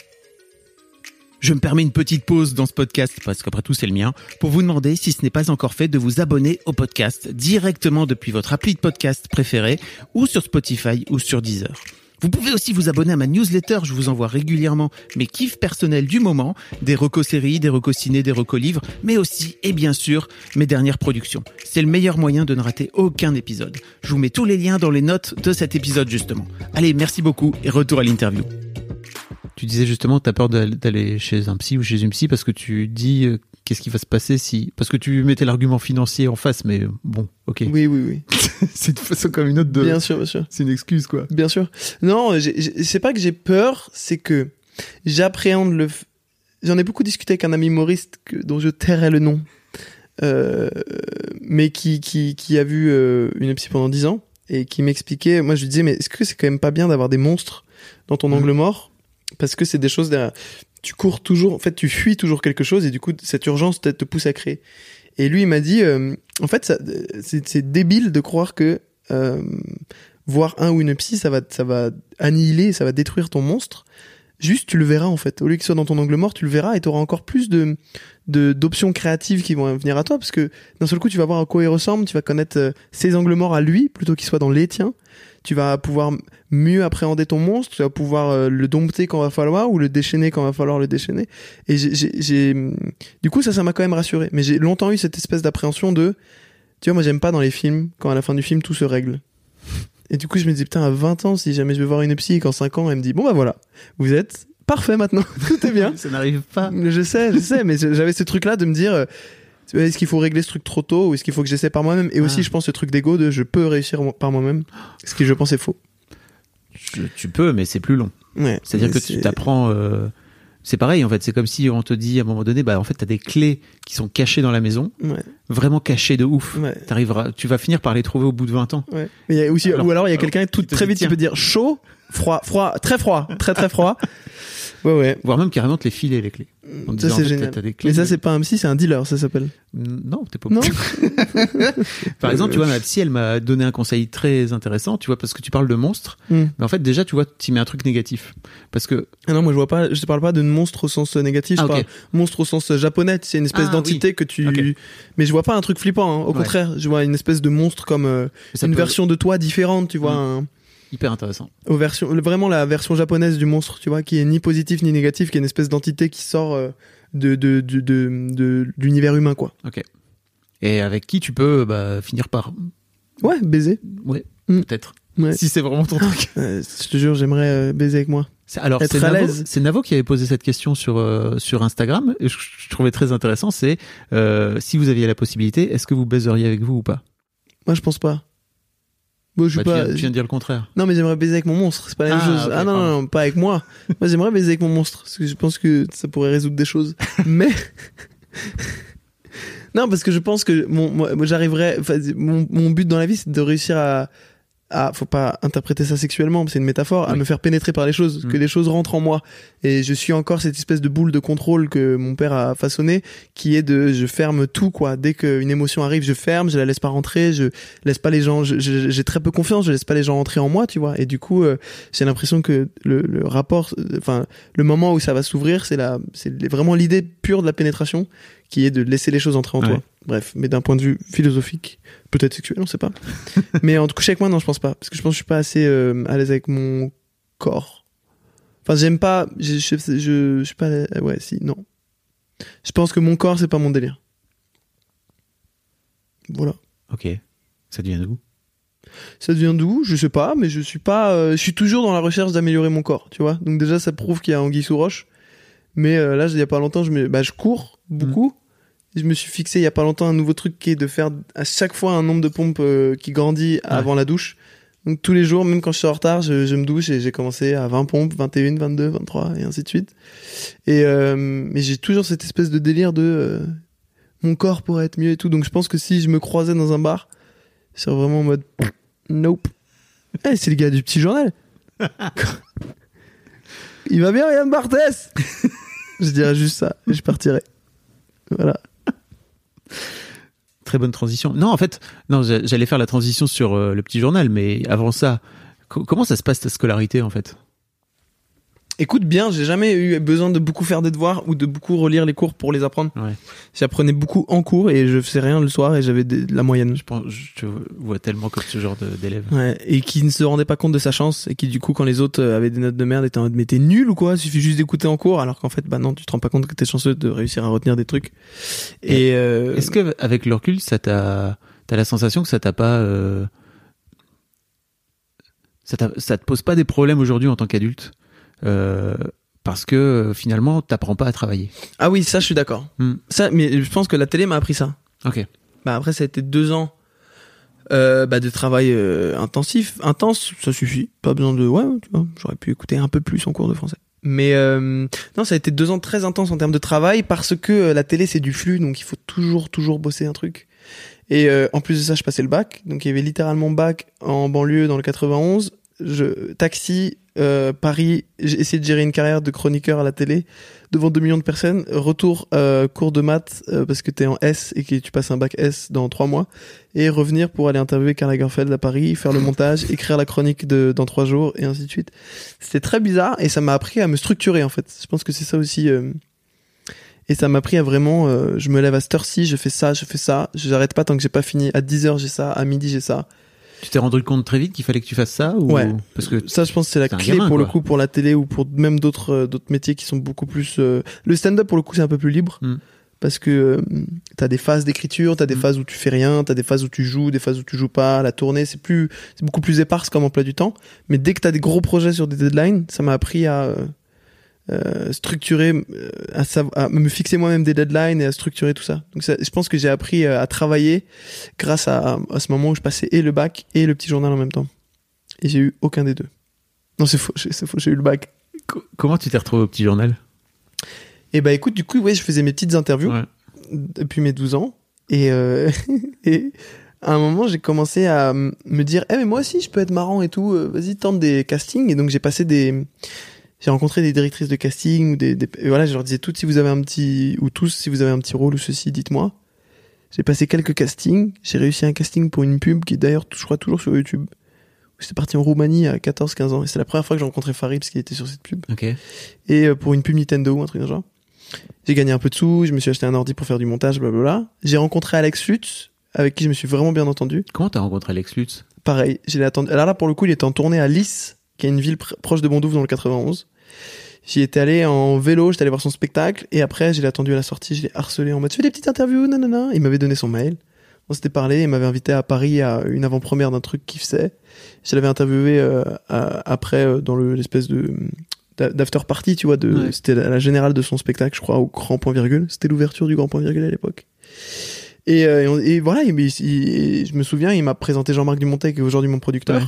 Je me permets une petite pause dans ce podcast, parce qu'après tout c'est le mien, pour vous demander, si ce n'est pas encore fait, de vous abonner au podcast directement depuis votre appli de podcast préféré, ou sur Spotify ou sur Deezer. Vous pouvez aussi vous abonner à ma newsletter, je vous envoie régulièrement mes kiffs personnels du moment, des recos séries, des recos ciné, des recos livres, mais aussi, et bien sûr, mes dernières productions. C'est le meilleur moyen de ne rater aucun épisode. Je vous mets tous les liens dans les notes de cet épisode justement. Allez, merci beaucoup et retour à l'interview. Tu disais justement, tu as peur d'aller- chez un psy ou chez une psy parce que tu dis euh, qu'est-ce qui va se passer si. Parce que tu mettais l'argument financier en face, mais bon, ok. Oui, oui, oui. (laughs) c'est une façon comme une autre de. Bien sûr, bien sûr. C'est une excuse, quoi. Bien sûr. Non, c'est pas que j'ai peur, c'est que j'appréhende le. f- J'en ai beaucoup discuté avec un ami humoriste que, dont je tairai le nom, euh, mais qui, qui, qui a vu euh, une psy pendant 10 ans et qui m'expliquait. Moi, je lui disais, mais est-ce que c'est quand même pas bien d'avoir des monstres dans ton Mhm. angle mort? Parce que c'est des choses derrière. tu cours toujours, en fait, tu fuis toujours quelque chose et du coup, cette urgence peut-être te pousse à créer. Et lui, il m'a dit, euh, en fait, c'est débile de croire que euh, voir un ou une psy, ça va, ça va annihiler, ça va détruire ton monstre. Juste, tu le verras en fait. Au lieu qu'il soit dans ton angle mort, tu le verras et tu auras encore plus de de- d'options créatives qui vont venir à toi parce que d'un seul coup, tu vas voir à quoi il ressemble, tu vas connaître euh, ses angles morts à lui plutôt qu'il soit dans les tiens. Tu vas pouvoir mieux appréhender ton monstre, tu vas pouvoir euh, le dompter quand va falloir ou le déchaîner quand va falloir le déchaîner. Et j'ai- du coup, ça, ça m'a quand même rassuré. Mais j'ai longtemps eu cette espèce d'appréhension de, tu vois, moi j'aime pas dans les films quand à la fin du film tout se règle. Et du coup, je me dis putain, à 20 ans, si jamais je vais voir une psy et qu'en 5 ans, elle me dit bon bah voilà, vous êtes parfait maintenant, (laughs) tout est bien. Ça n'arrive pas. Je sais, je sais, mais j'avais ce truc-là de me dire, euh, est-ce qu'il faut régler ce truc trop tôt ou est-ce qu'il faut que j'essaie par moi-même? Et aussi, Ah. je pense ce truc d'ego de je peux réussir par moi-même, ce qui je pense est faux. Tu, tu peux, mais c'est plus long. Ouais. C'est-à-dire que tu t'apprends. euh, c'est pareil en fait. C'est comme si on te dit à un moment donné, bah en fait t'as des clés qui sont cachées dans la maison, Ouais, vraiment cachées de ouf. ouais. T'arriveras, tu vas finir par les trouver au bout de 20 ans. Ouais. Mais il y a aussi, Alors- ou alors il y a quelqu'un tout très vite qui peut dire chaud, froid, froid, très froid, très très froid. (laughs) Ouais ouais. Voire même carrément te les filer les clés. En Ça c'est génial. t'as des clés, Mais ça c'est pas un psy, c'est un dealer, ça s'appelle. Non, t'es pas. Non. (laughs) Par exemple, tu vois, ma psy, elle m'a donné un conseil très intéressant, tu vois, parce que tu parles de monstres. Hmm. Mais en fait, déjà, tu vois, tu mets un truc négatif. Parce que, Ah non, moi je vois pas, je te parle pas de monstre au sens négatif, Ah, je parle monstre au sens japonais, c'est une espèce Ah, d'entité que tu. Mais je vois pas un truc flippant, hein. au Ouais. contraire, je vois une espèce de monstre comme euh, une peut- version de toi différente, tu vois. Mm. un- hyper intéressant. aux versions, le- vraiment la version japonaise du monstre, tu vois, qui est ni positif ni négatif, qui est une espèce d'entité qui sort euh, de, de, de, de, l'univers humain, quoi. Ok. Et avec qui tu peux bah, finir par. Ouais, baiser. Ouais, Mm. peut-être. Ouais. Si c'est vraiment ton truc. (laughs) Euh, je te jure, j'aimerais euh, baiser avec moi. C'est- Alors, c'est Navo, qui avait posé cette question sur, euh, sur Instagram. Et je, je trouvais très intéressant. C'est si vous aviez la possibilité, est-ce que vous baiseriez avec vous ou pas? Moi, je pense pas. Bon, je Bah, tu, pas. viens, tu viens de dire le contraire. Non, mais j'aimerais baiser avec mon monstre. C'est pas la même Ah, chose. ah non, non, non, pas avec moi. moi, j'aimerais baiser avec mon monstre. Parce que je pense que ça pourrait résoudre des choses. (laughs) mais. (laughs) non, parce que je pense que mon, moi, j'arriverais. mon, mon but dans la vie, c'est de réussir à. À faut pas interpréter ça sexuellement, c'est une métaphore, à me faire pénétrer par les choses, que Mm. les choses rentrent en moi. Et je suis encore cette espèce de boule de contrôle que mon père a façonné, qui est de je ferme tout, quoi. Dès qu'une émotion arrive, je ferme, je la laisse pas rentrer, je laisse pas les gens, j'ai très peu confiance, je laisse pas les gens rentrer en moi, tu vois. Et du coup, euh, j'ai l'impression que le, le rapport, enfin, le moment où ça va s'ouvrir, c'est la, c'est vraiment l'idée pure de la pénétration, qui est de laisser les choses entrer en Ouais. toi. Bref, mais d'un point de vue philosophique, peut-être sexuel, on sait pas. (laughs) mais en tout cas, avec moi, non, je pense pas, parce que je pense que je suis pas assez euh, à l'aise avec mon corps. Enfin, j'aime pas, je, je, je, je suis pas, ouais, si, non. Je pense que mon corps, c'est pas mon délire. Voilà. Ok. Ça devient d'où? Ça devient d'où? Je sais pas, mais je suis pas. euh, je suis toujours dans la recherche d'améliorer mon corps, tu vois. Donc déjà, ça prouve qu'il y a anguille sous roche. Mais euh, là, il y a pas longtemps, je me, bah, je cours beaucoup. Et je me suis fixé il y a pas longtemps un nouveau truc qui est de faire à chaque fois un nombre de pompes euh, qui grandit avant la douche. Donc tous les jours, même quand je suis en retard, je, je me douche et j'ai commencé à 20 pompes, 21, 22, 23 et ainsi de suite. Et euh, mais j'ai toujours cette espèce de délire de euh, mon corps pourrait être mieux et tout. Donc je pense que si je me croisais dans un bar, je serais vraiment en mode nope. Eh, c'est le gars du petit journal. (laughs) Il va bien, Yann Barthès (laughs) Je dirais juste ça et je partirais. Voilà. Très bonne transition. Non, en fait, non, j'a- j'allais faire la transition sur euh, le petit journal, mais avant ça, co- comment ça se passe ta scolarité en fait? Écoute bien, j'ai jamais eu besoin de beaucoup faire des devoirs ou de beaucoup relire les cours pour les apprendre. Ouais. J'apprenais beaucoup en cours et je faisais rien le soir et j'avais de la moyenne. Je pense, je te vois tellement comme ce genre d'élève. Ouais, et qui ne se rendait pas compte de sa chance et qui du coup quand les autres euh, avaient des notes de merde étaient en mode mais t'es nul ou quoi? Il suffit juste d'écouter en cours alors qu'en fait bah non tu te rends pas compte que t'es chanceux de réussir à retenir des trucs. Et euh, Est-ce que avec le recul, ça t'a, t'as la sensation que ça t'a pas, euh, ça, ça te pose pas des problèmes aujourd'hui en tant qu'adulte? Euh, parce que euh, finalement, t'apprends pas à travailler. ah oui ça je suis d'accord. Hmm. Ça mais je pense que la télé m'a appris ça. Ok. Bah après ça a été deux ans euh, bah, de travail euh, intensif, intense, ça suffit. Pas besoin de ouais, tu vois, j'aurais pu écouter un peu plus en cours de français. Mais euh, non, ça a été deux ans très intenses en termes de travail parce que euh, la télé c'est du flux, donc il faut toujours toujours bosser un truc. Et euh, en plus de ça, je passais le bac, donc il y avait littéralement bac en banlieue dans le 91, je taxi euh, Paris, j'ai essayé de gérer une carrière de chroniqueur à la télé devant 2 millions de personnes. Retour euh, cours de maths euh, parce que t'es en S et que tu passes un bac S dans 3 mois et revenir pour aller interviewer Karl Lagerfeld à Paris, faire le montage, (laughs) écrire la chronique de dans 3 jours et ainsi de suite. C'était très bizarre et ça m'a appris à me structurer en fait. Je pense que c'est ça aussi. et ça m'a appris à vraiment, je me lève à cette heure-ci, je fais ça, je fais ça, j'arrête pas tant que j'ai pas fini. À 10h j'ai ça, à midi j'ai ça. Tu t'es rendu compte très vite qu'il fallait que tu fasses ça ou... Ouais. Parce que Ça, je pense que c'est la clé gamin, pour le coup pour la télé ou pour même d'autres euh, d'autres métiers qui sont beaucoup plus. euh, Le stand-up pour le coup c'est un peu plus libre Mm. parce que euh, t'as des phases d'écriture, t'as des Mm. phases où tu fais rien, t'as des phases où tu joues, des phases où tu joues pas. La tournée c'est plus c'est beaucoup plus éparse comme emploi du temps. Mais dès que t'as des gros projets sur des deadlines, ça m'a appris à euh, structurer, euh, à, me fixer moi-même des deadlines et à structurer tout ça. Donc ça, je pense que j'ai appris euh, à travailler grâce à, à ce moment où je passais et le bac et le petit journal en même temps. Et j'ai eu aucun des deux. Non, c'est faux, j'ai- c'est faux, j'ai eu le bac. co- comment tu t'es retrouvé au petit journal? Et bah écoute, du coup, ouais, je faisais mes petites interviews Ouais. depuis mes 12 ans. Et, euh, (laughs) et à un moment, j'ai commencé à me dire, eh mais moi aussi, je peux être marrant et tout. Vas-y, tente des castings. Et donc j'ai passé des, j'ai rencontré des directrices de casting ou des, des- voilà, je leur disais toutes si vous avez un petit ou tous si vous avez un petit rôle ou ceci, dites-moi. J'ai passé quelques castings. J'ai réussi un casting pour une pub qui est d'ailleurs, je crois, toujours sur YouTube. J'étais parti en Roumanie à 14-15 ans. Et c'est la première fois que j'ai rencontré Farid parce qu'il était sur cette pub Ok. et euh, pour une pub Nintendo ou un truc le genre. J'ai gagné un peu de sous, je me suis acheté un ordi pour faire du montage, blablabla. J'ai rencontré Alex Lutz, avec qui je me suis vraiment bien entendu. Comment t'as rencontré Alex Lutz? Pareil, je l'ai attendu. Alors là, pour le coup, il était en tournée à Lys, qui est une ville pr- proche de Bondoufle dans le 91. J'y étais allé en vélo, j'étais allé voir son spectacle, et après, je l'ai attendu à la sortie, je l'ai harcelé en mode, tu fais des petites interviews, nanana. Il m'avait donné son mail. On s'était parlé, il m'avait invité à Paris à une avant-première d'un truc qu'il faisait. Je l'avais interviewé euh, à- après euh, dans le- l'espèce de d'after party, tu vois, de Ouais. c'était la, la générale de son spectacle, je crois, au Grand Point Virgule. C'était l'ouverture du Grand Point Virgule à l'époque. Et, euh, et on- et voilà, il- il- il- je me souviens, il m'a présenté Jean-Marc Dumontet, qui est aujourd'hui mon producteur, Ouais.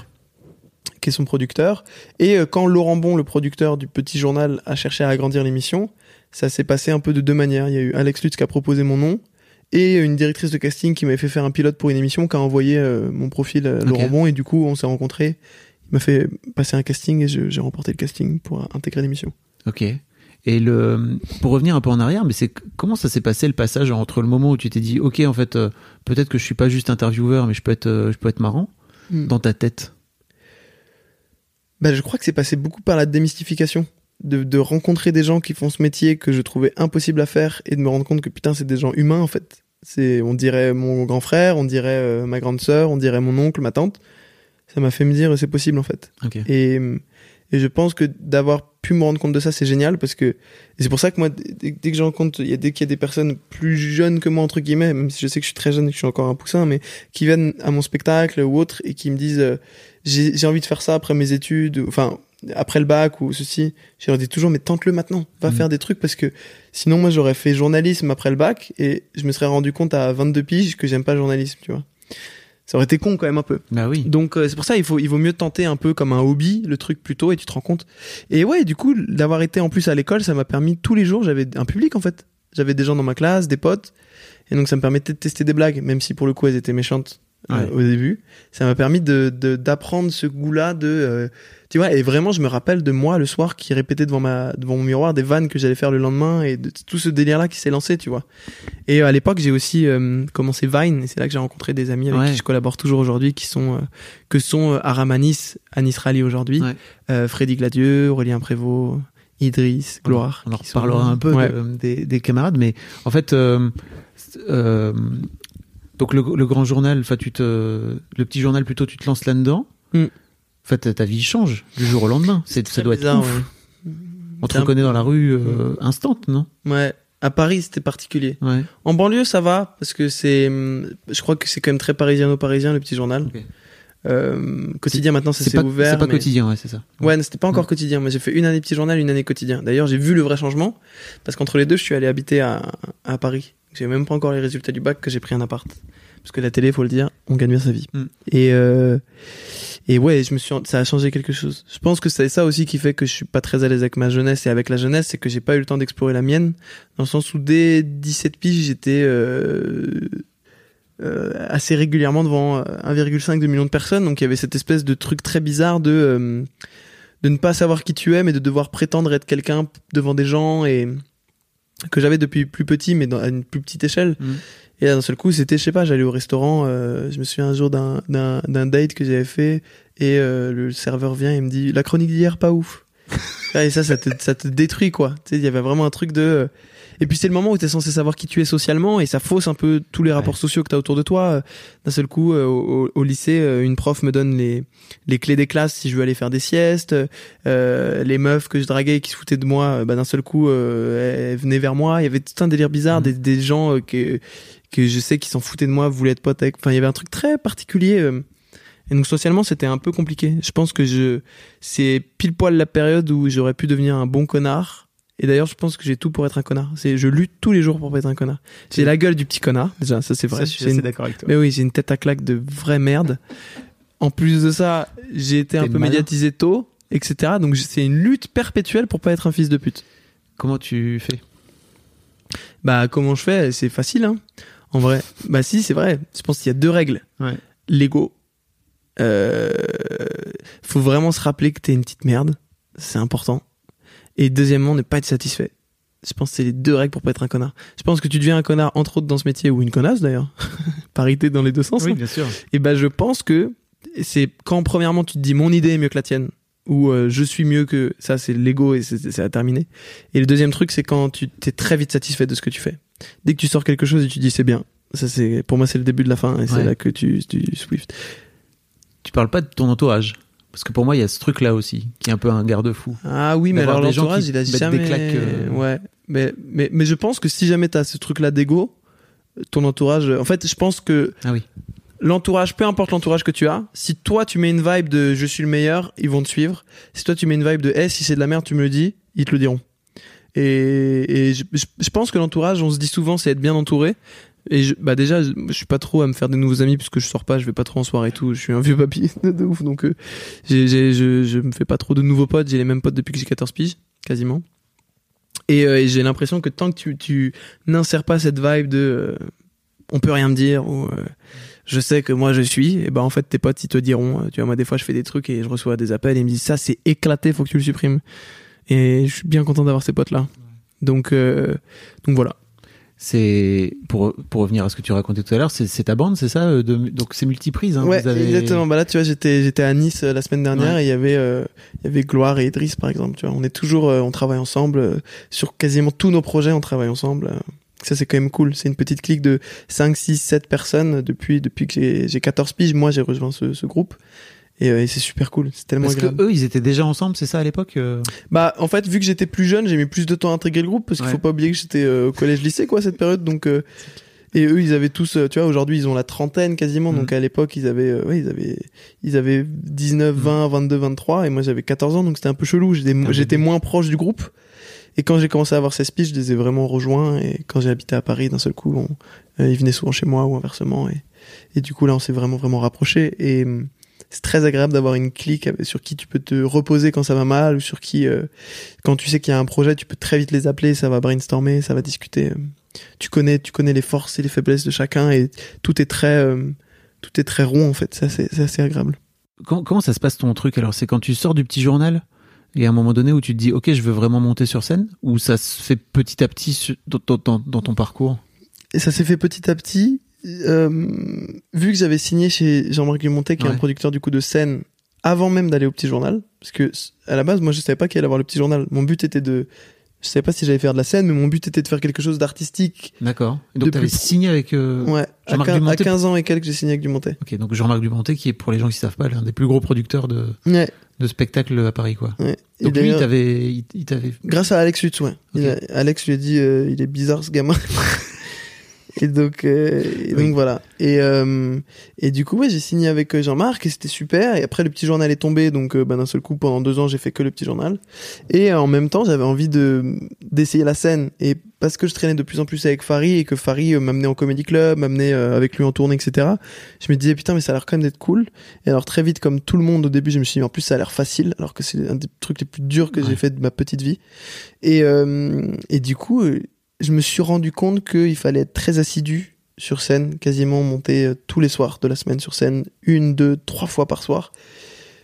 Qui est son producteur. Et euh, quand Laurent Bon, le producteur du Petit Journal, a cherché à agrandir l'émission, ça s'est passé un peu de deux manières. Il y a eu Alex Lutz qui a proposé mon nom et une directrice de casting qui m'avait fait faire un pilote pour une émission qui a envoyé euh, mon profil à Laurent. Bon et du coup on s'est rencontrés. Il m'a fait passer un casting et j'ai remporté le casting pour intégrer l'émission. Ok. Et le, pour revenir un peu en arrière, mais c'est comment ça s'est passé le passage entre le moment où tu t'es dit, ok, en fait, euh, peut-être que je suis pas juste intervieweur, mais je peux être, euh, je peux être marrant Mm. dans ta tête? Bah, je crois que c'est passé beaucoup par la démystification. De, de rencontrer des gens qui font ce métier que je trouvais impossible à faire et de me rendre compte que putain, c'est des gens humains en fait. C'est, on dirait mon grand frère, on dirait euh, ma grande sœur, on dirait mon oncle, ma tante. Ça m'a fait me dire c'est possible en fait. Ok. Et, et je pense que d'avoir pu me rendre compte de ça, c'est génial parce que c'est pour ça que moi, dès, dès que je rencontre, il y a, dès qu'il y a des personnes plus jeunes que moi, entre guillemets, même si je sais que je suis très jeune et que je suis encore un poussin, mais qui viennent à mon spectacle ou autre et qui me disent euh, j'ai j'ai envie de faire ça après mes études, enfin, après le bac ou ceci, je leur dis toujours, mais tente-le maintenant, va Mhm. faire des trucs parce que sinon, moi, j'aurais fait journalisme après le bac et je me serais rendu compte à 22 piges que j'aime pas le journalisme, tu vois. Ça aurait été con quand même un peu. Bah oui. Donc euh, c'est pour ça il faut il vaut mieux tenter un peu comme un hobby le truc plus tôt et tu te rends compte. Et ouais, du coup d'avoir été en plus à l'école, ça m'a permis tous les jours, j'avais un public en fait. J'avais des gens dans ma classe, des potes et donc ça me permettait de tester des blagues même si pour le coup elles étaient méchantes euh, Ouais. au début. Ça m'a permis de de- d'apprendre ce goût-là de euh, tu vois et vraiment je me rappelle de moi le soir qui répétait devant ma devant mon miroir des vannes que j'allais faire le lendemain et de tout ce délire là qui s'est lancé, tu vois. Et euh, à l'époque, j'ai aussi euh, commencé Vine, et c'est là que j'ai rencontré des amis avec Ouais. qui je collabore toujours aujourd'hui, qui sont euh, que sont euh, Aramanis, Anis Rally aujourd'hui, Ouais. euh, Freddy Gladieux, Aurélien Prévost, Idriss, Gloire. On en qui sont- reparlera un peu Ouais. de- des, des camarades, mais en fait, euh, euh, donc le, le grand journal, enfin tu te, le petit journal plutôt, tu te lances là-dedans. Mm. En fait, ta vie change du jour au lendemain. C'est, ça doit bizarre, être ouf. ouais. On te un- reconnaît dans la rue euh, instant, non? Ouais. À Paris, c'était particulier. Ouais. En banlieue, ça va, parce que c'est, hum, je crois que c'est quand même très parisiano-parisien, le petit journal. Euh, quotidien, maintenant, ça C'est s'est pas, ouvert. c'est pas mais- quotidien, ouais, c'est ça. Ouais, c'était pas encore quotidien. Moi, j'ai fait une année petit journal, une année quotidien. D'ailleurs, j'ai vu le vrai changement parce qu'entre les deux, je suis allé habiter à, à Paris. J'ai même pas encore les résultats du bac que j'ai pris un appart. Parce que la télé, faut le dire, on gagne bien sa vie. Mm. Et euh, et ouais, je me suis, ça a changé quelque chose. Je pense que c'est ça aussi qui fait que je suis pas très à l'aise avec ma jeunesse et avec la jeunesse, c'est que j'ai pas eu le temps d'explorer la mienne. Dans le sens où dès 17 piges, j'étais euh, euh, assez régulièrement devant euh, 1,5 million de personnes. Donc il y avait cette espèce de truc très bizarre de euh, de ne pas savoir qui tu es, mais de devoir prétendre être quelqu'un devant des gens et que j'avais depuis plus petit, mais dans, à une plus petite échelle. Mhm. Et là, d'un seul coup, c'était, je sais pas, j'allais au restaurant. euh, je me souviens un jour d'un d'un d'un date que j'avais fait et euh, le serveur vient et me dit la chronique d'hier pas ouf. (laughs) et ça, ça te, ça te détruit quoi. Tu sais, il y avait vraiment un truc de. Et puis c'est le moment où tu es censé savoir qui tu es socialement et ça fausse un peu tous les rapports sociaux que tu as autour de toi. D'un seul coup, euh, au, au lycée, euh, une prof me donne les, les clés des classes si je veux aller faire des siestes. Euh, les meufs que je draguais et qui se foutaient de moi, bah, d'un seul coup, euh, elles venaient vers moi. Il y avait tout un délire bizarre, des, des gens que, que je sais qui s'en foutaient de moi, voulaient être potes avec. Enfin, il y avait un truc très particulier. et donc socialement, c'était un peu compliqué. Je pense que je, c'est pile poil la période où j'aurais pu devenir un bon connard. Et d'ailleurs, je pense que j'ai tout pour être un connard. C'est, je lutte tous les jours pour pas être un connard. J'ai la gueule du petit connard, déjà, ça c'est vrai. Ça, je suis J'ai assez une- d'accord avec toi. mais oui, j'ai une tête à claque de vraie merde. En plus de ça, j'ai été un peu malin. médiatisé tôt, etc. Donc c'est une lutte perpétuelle pour pas être un fils de pute. Comment tu fais? Bah comment je fais? C'est facile, hein. En vrai. Bah si, c'est vrai. Je pense qu'il y a deux règles. Ouais. L'ego. Euh... Faut vraiment se rappeler que t'es une petite merde. C'est important. Et deuxièmement, ne pas être satisfait. Je pense que c'est les deux règles pour pas être un connard. Je pense que tu deviens un connard entre autres dans ce métier ou une connasse d'ailleurs. (laughs) Parité dans les deux sens. hein. bien sûr. Et ben je pense que c'est quand premièrement tu te dis mon idée est mieux que la tienne ou euh, je suis mieux que ça c'est l'ego et c'est c'est à terminer. Et le deuxième truc c'est quand tu t'es très vite satisfait de ce que tu fais. Dès que tu sors quelque chose et tu dis c'est bien. Ça c'est pour moi c'est le début de la fin et c'est là que tu tu Swift. Tu parles pas de ton entourage. Parce que pour moi, il y a ce truc-là aussi, qui est un peu un garde-fou. Ah oui mais alors l'entourage il a jamais des claques, euh. ouais mais mais mais je pense que si jamais t'as ce truc là d'ego ton entourage en fait je pense que Ah oui. l'entourage, peu importe l'entourage que tu as, si toi tu mets une vibe de je suis le meilleur, ils vont te suivre. Si toi tu mets une vibe de eh, si c'est de la merde, tu me le dis, ils te le diront. Et, et je pense que l'entourage, on se dit souvent, c'est être bien entouré. Et je, bah déjà, je, je suis pas trop à me faire des nouveaux amis puisque je sors pas, je vais pas trop en soirée et tout. Je suis un vieux papy (laughs) de, ouf, donc euh, je, je me fais pas trop de nouveaux potes. J'ai les mêmes potes depuis que j'ai 14 piges, quasiment. Et, euh, et j'ai l'impression que tant que tu, tu n'insères pas cette vibe de euh, on peut rien me dire ou euh, je sais que moi je suis, et ben en fait tes potes ils te diront, euh, tu vois moi des fois je fais des trucs et je reçois des appels et ils me disent ça c'est éclaté, faut que tu le supprimes. Et je suis bien content d'avoir ces potes là. Donc euh, donc voilà. C'est pour pour revenir à ce que tu racontais tout à l'heure, c'est ta bande, c'est ça euh, de, Donc c'est multiprise. Hein, ouais, vous avez- exactement. Bah là tu vois j'étais j'étais à Nice euh, la semaine dernière Ouais. et il y avait euh, il y avait Gloire et Idriss par exemple. Tu vois, on est toujours euh, on travaille ensemble euh, sur quasiment tous nos projets, on travaille ensemble. Ça c'est quand même cool. C'est une petite clique de 5, 6, 7 personnes depuis depuis que j'ai j'ai 14 piges. Moi j'ai rejoint ce, ce groupe. Et, euh, et c'est super cool, c'est tellement Parce agréable. que eux, ils étaient déjà ensemble, c'est ça à l'époque euh Bah, en fait, vu que j'étais plus jeune, j'ai mis plus de temps à intégrer le groupe parce qu'il Ouais. faut pas oublier que j'étais euh, au collège-lycée, quoi, cette période. Donc, euh, et eux, ils avaient tous, tu vois, aujourd'hui, ils ont la trentaine quasiment. Mhm. Donc, à l'époque, ils avaient, euh, ouais, ils avaient, ils avaient 19, 20, 22, 23, et moi, j'avais 14 ans, donc c'était un peu chelou. J'étais, Ah, moins proche du groupe. Et quand j'ai commencé à avoir ces speeches, je les ai vraiment rejoints. Et quand j'ai habité à Paris, d'un seul coup, on- euh, ils venaient souvent chez moi ou inversement. Et, et du coup, là, on s'est vraiment, vraiment rapprochés. Et c'est très agréable d'avoir une clique sur qui tu peux te reposer quand ça va mal ou sur qui, euh, quand tu sais qu'il y a un projet, tu peux très vite les appeler, ça va brainstormer, ça va discuter. Tu connais, tu connais les forces et les faiblesses de chacun et tout est très, euh, tout est très rond en fait. Ça, c'est c'est assez agréable. comment, comment ça se passe ton truc? Alors c'est quand tu sors du petit journal et à un moment donné où tu te dis ok je veux vraiment monter sur scène ou ça se fait petit à petit dans- dans ton parcours? Et ça s'est fait petit à petit. Euh, vu que j'avais signé chez Jean-Marc Dumontet, qui est un producteur du coup de scène, avant même d'aller au petit journal, parce que à la base, moi, je savais pas qu'il allait avoir le petit journal. Mon but était de, je savais pas si j'allais faire de la scène, mais mon but était de faire quelque chose d'artistique. D'accord. Et Donc t'avais signé avec euh, Ouais. À, Jean-Marc 15, à Dumontet? 15 ans et quelques, j'ai signé avec Dumontet. Ok, donc Jean-Marc Dumontet qui est pour les gens qui savent pas l'un des plus gros producteurs de, Ouais. de spectacles à Paris quoi. ouais. Et Donc lui il t'avait il, il t'avait Grâce à Alex Lutz, ouais. Il Ok. a- Alex lui a dit, euh, il est bizarre ce gamin. (laughs) et donc, euh, et donc Oui. voilà. Et, euh, et du coup, ouais, j'ai signé avec euh, Jean-Marc et c'était super. Et après, le petit journal est tombé, donc euh, bah, d'un seul coup, pendant deux ans, j'ai fait que le petit journal. Et euh, en même temps, j'avais envie de d'essayer la scène. Et parce que je traînais de plus en plus avec Farid et que Farid euh, m'amenait en comédie club, m'amenait avec lui en tournée, etc. Je me disais putain, mais ça a l'air quand même d'être cool. Et alors très vite, comme tout le monde au début, je me suis dit en plus ça a l'air facile, alors que c'est un des trucs les plus durs que Ouais. j'ai fait de ma petite vie. Et, euh, et du coup, je me suis rendu compte qu'il fallait être très assidu sur scène, quasiment monter euh, tous les soirs de la semaine sur scène, une, deux, trois fois par soir,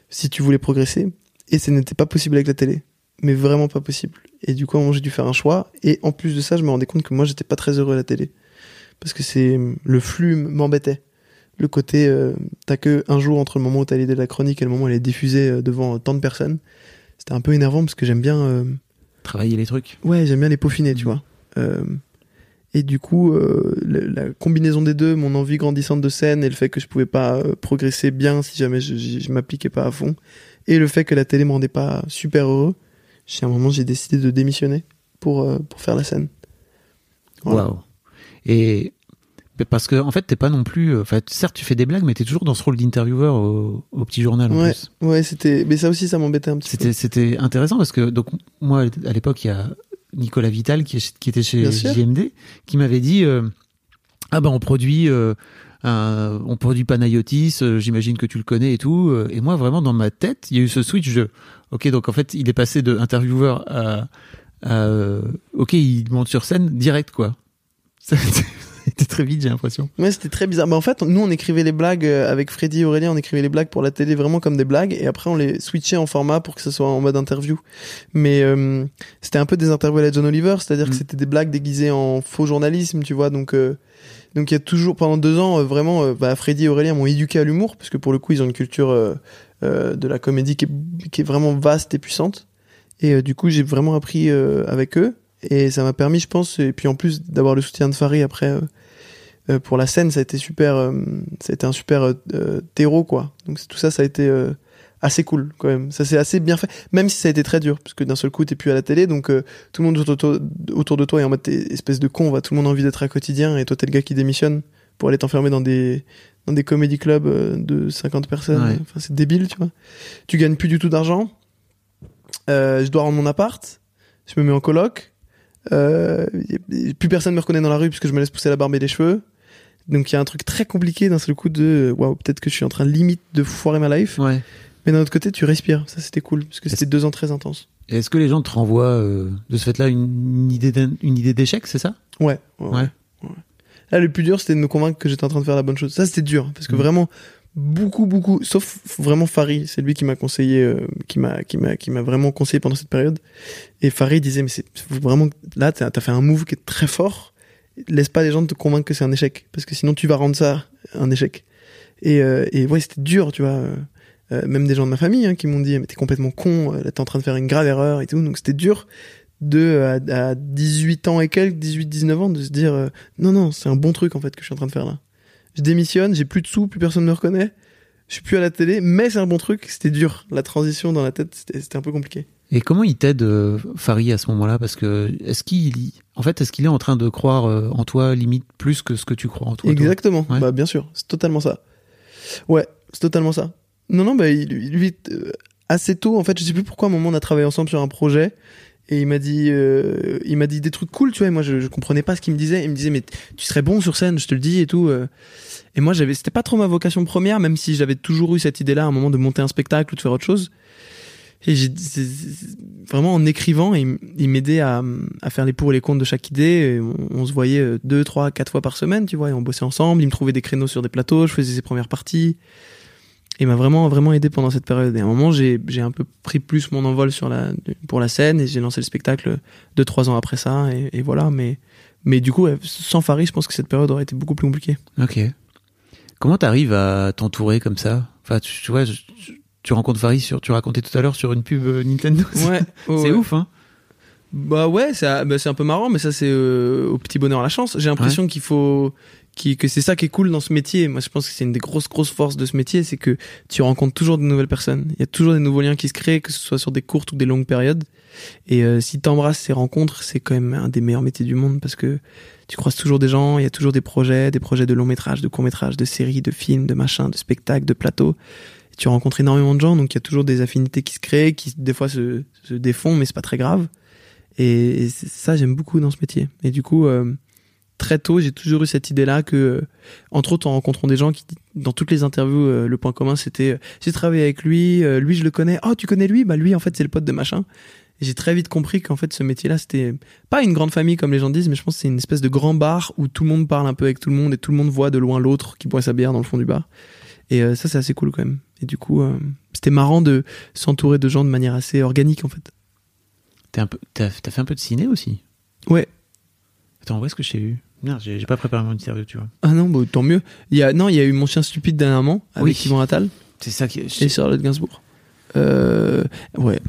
si tu voulais progresser. Et ce n'était pas possible avec la télé. Mais vraiment pas possible. Et du coup, j'ai dû faire un choix. Et en plus de ça, je me rendais compte que moi, j'étais pas très heureux à la télé. Parce que c'est, le flux m'embêtait. Le côté, euh, t'as que un jour entre le moment où t'as l'idée de la chronique et le moment où elle est diffusée euh, devant tant de personnes. C'était un peu énervant parce que j'aime bien, euh, Travailler les trucs. ouais, j'aime bien les peaufiner, tu vois. Euh, et du coup, euh, la, la combinaison des deux, mon envie grandissante de scène et le fait que je pouvais pas euh, progresser bien si jamais je, je, je m'appliquais pas à fond, et le fait que la télé me rendait pas super heureux, j'ai un moment j'ai décidé de démissionner pour euh, pour faire la scène. Voilà. Waouh. Et parce que en fait, t'es pas non plus. Enfin, certes, tu fais des blagues, mais t'es toujours dans ce rôle d'intervieweur au, au petit journal en Ouais, plus. ouais, c'était. Mais ça aussi, ça m'embêtait un petit peu. C'était c'était intéressant parce que donc moi à l'époque il y a Nicolas Vital qui, est- qui était chez. JMD qui m'avait dit euh, ah ben on produit euh, un- on produit Panayotis euh, j'imagine que tu le connais et tout euh, et moi vraiment dans ma tête il y a eu ce switch de ok donc en fait il est passé de intervieweur à, à, ok il monte sur scène direct quoi (laughs) été très vite j'ai l'impression Ouais, c'était très bizarre. Mais en fait, nous, on écrivait les blagues euh, avec Freddy et Aurélien, on écrivait les blagues pour la télé vraiment comme des blagues, et après, on les switchait en format pour que ce soit en mode interview. Mais euh, c'était un peu des interviews à la John Oliver, c'est-à-dire Mm. que c'était des blagues déguisées en faux journalisme, tu vois. Donc, euh, donc il y a toujours, pendant deux ans, euh, vraiment, euh, bah, Freddy et Aurélien m'ont éduqué à l'humour, parce que pour le coup, ils ont une culture de la comédie qui est, qui est vraiment vaste et puissante. Et du coup, j'ai vraiment appris euh, avec eux. Et ça m'a permis, je pense, et puis en plus d'avoir le soutien de Farid après euh, euh, pour la scène, ça a été super, euh, ça a été un super euh, euh, terreau quoi. Donc tout ça, ça a été assez cool quand même. Ça s'est assez bien fait, même si ça a été très dur, parce que d'un seul coup t'es plus à la télé, donc euh, tout le monde autour, autour de toi est en mode t'es espèce de con, va tout le monde a envie d'être à quotidien, et toi t'es le gars qui démissionne pour aller t'enfermer dans des dans des comédie clubs de 50 personnes. Ouais. Enfin c'est débile, tu vois. Tu gagnes plus du tout d'argent. Euh, je dois rendre mon appart. Je me mets en coloc. Euh, plus personne me reconnaît dans la rue puisque je me laisse pousser la barbe et les cheveux. Donc il y a un truc très compliqué d'un seul coup de waouh peut-être que je suis en train limite de foirer ma life. ouais Mais d'un autre côté tu respires. Ça c'était cool parce que c'était deux ans très intenses. Est-ce que les gens te renvoient euh, de ce fait là une, idée une idée d'échec c'est ça? Ouais. ouais, Ouais. ouais. Là le plus dur c'était de me convaincre que j'étais en train de faire la bonne chose. Ça c'était dur parce que Mhm. vraiment beaucoup beaucoup sauf vraiment Farid c'est lui qui m'a conseillé euh, qui m'a qui m'a qui m'a vraiment conseillé pendant cette période et Farid disait mais c'est vraiment là t'as as fait un move qui est très fort laisse pas les gens te convaincre que c'est un échec parce que sinon tu vas rendre ça un échec. Et euh, et ouais c'était dur tu vois. Euh, euh, même des gens de ma famille hein, qui m'ont dit mais t'es complètement con là t'es en train de faire une grave erreur et tout. Donc c'était dur de à, à 18 ans et quelques 18 19 ans de se dire non non c'est un bon truc en fait que je suis en train de faire là. Je démissionne, j'ai plus de sous, plus personne me reconnaît, je suis plus à la télé, mais c'est un bon truc, c'était dur. La transition dans la tête, c'était un peu compliqué. Et comment il t'aide, euh, Farid, à ce moment-là? Parce que est-ce qu'il, en fait, est-ce qu'il est en train de croire euh, en toi limite plus que ce que tu crois en toi toi? Exactement, Ouais. bah bien sûr, c'est totalement ça. Ouais, c'est totalement ça. Non, non, bah il, lui, euh, assez tôt, en fait, je sais plus pourquoi, à un moment, on a travaillé ensemble sur un projet, et il m'a dit, euh, il m'a dit des trucs cool, tu vois, et moi, je, je comprenais pas ce qu'il me disait. Il me disait, mais tu serais bon sur scène, je te le dis, et tout. Et moi, j'avais, c'était pas trop ma vocation première, même si j'avais toujours eu cette idée-là, à un moment, de monter un spectacle ou de faire autre chose. Et vraiment en écrivant, il, il m'aidait à, à faire les pour et les contre de chaque idée. On, se voyait euh, deux, trois, quatre fois par semaine, tu vois, et on bossait ensemble. Il me trouvait des créneaux sur des plateaux, je faisais ses premières parties. Et il m'a vraiment, vraiment aidé pendant cette période. Et à un moment, j'ai, un peu pris plus mon envol sur la, pour la scène et j'ai lancé le spectacle deux, trois ans après ça. Et, voilà, mais, mais du coup, sans Farid, je pense que cette période aurait été beaucoup plus compliquée. Ok. Comment t'arrives à t'entourer comme ça? Enfin, tu, vois, je- tu rencontres Farid sur, tu racontais tout à l'heure sur une pub euh, Nintendo. Ouais, (laughs) c'est ouf, hein Bah ouais, c'est bah c'est un peu marrant, mais ça c'est euh, au petit bonheur la chance. J'ai l'impression qu'il faut qui que c'est ça qui est cool dans ce métier. Moi, je pense que c'est une des grosses grosses forces de ce métier, c'est que tu rencontres toujours de nouvelles personnes. Il y a toujours des nouveaux liens qui se créent, que ce soit sur des courtes ou des longues périodes. Et euh, si t'embrasses ces rencontres, c'est quand même un des meilleurs métiers du monde parce que tu croises toujours des gens, il y a toujours des projets, des projets de long métrage, de court métrage, de séries, de films, de machins, de spectacles, de plateaux. Tu rencontres énormément de gens, donc il y a toujours des affinités qui se créent, qui des fois se, se défont, mais c'est pas très grave. Et, ça, j'aime beaucoup dans ce métier. Et du coup, euh, très tôt, j'ai toujours eu cette idée-là que, euh, entre autres, en rencontrant des gens qui, dans toutes les interviews, euh, le point commun, c'était, euh, j'ai travaillé avec lui, euh, lui, je le connais. Oh, tu connais lui? Bah, lui, en fait, c'est le pote de machin. J'ai très vite compris qu'en fait, ce métier-là, c'était pas une grande famille comme les gens disent, mais je pense que c'est une espèce de grand bar où tout le monde parle un peu avec tout le monde et tout le monde voit de loin l'autre qui boit sa bière dans le fond du bar. Et euh, ça, c'est assez cool quand même. Et du coup, euh, c'était marrant de s'entourer de gens de manière assez organique en fait. T'as, fait un peu de ciné aussi? Ouais. Attends, où est-ce que je t'ai eu Merde, j'ai, j'ai pas préparé mon interview, tu vois. Ah non, bah, tant mieux. Il y a, non, il y a eu Mon chien stupide dernièrement avec Oui. Yvan Attal C'est ça qui. et Charlotte Gainsbourg. Euh, ouais.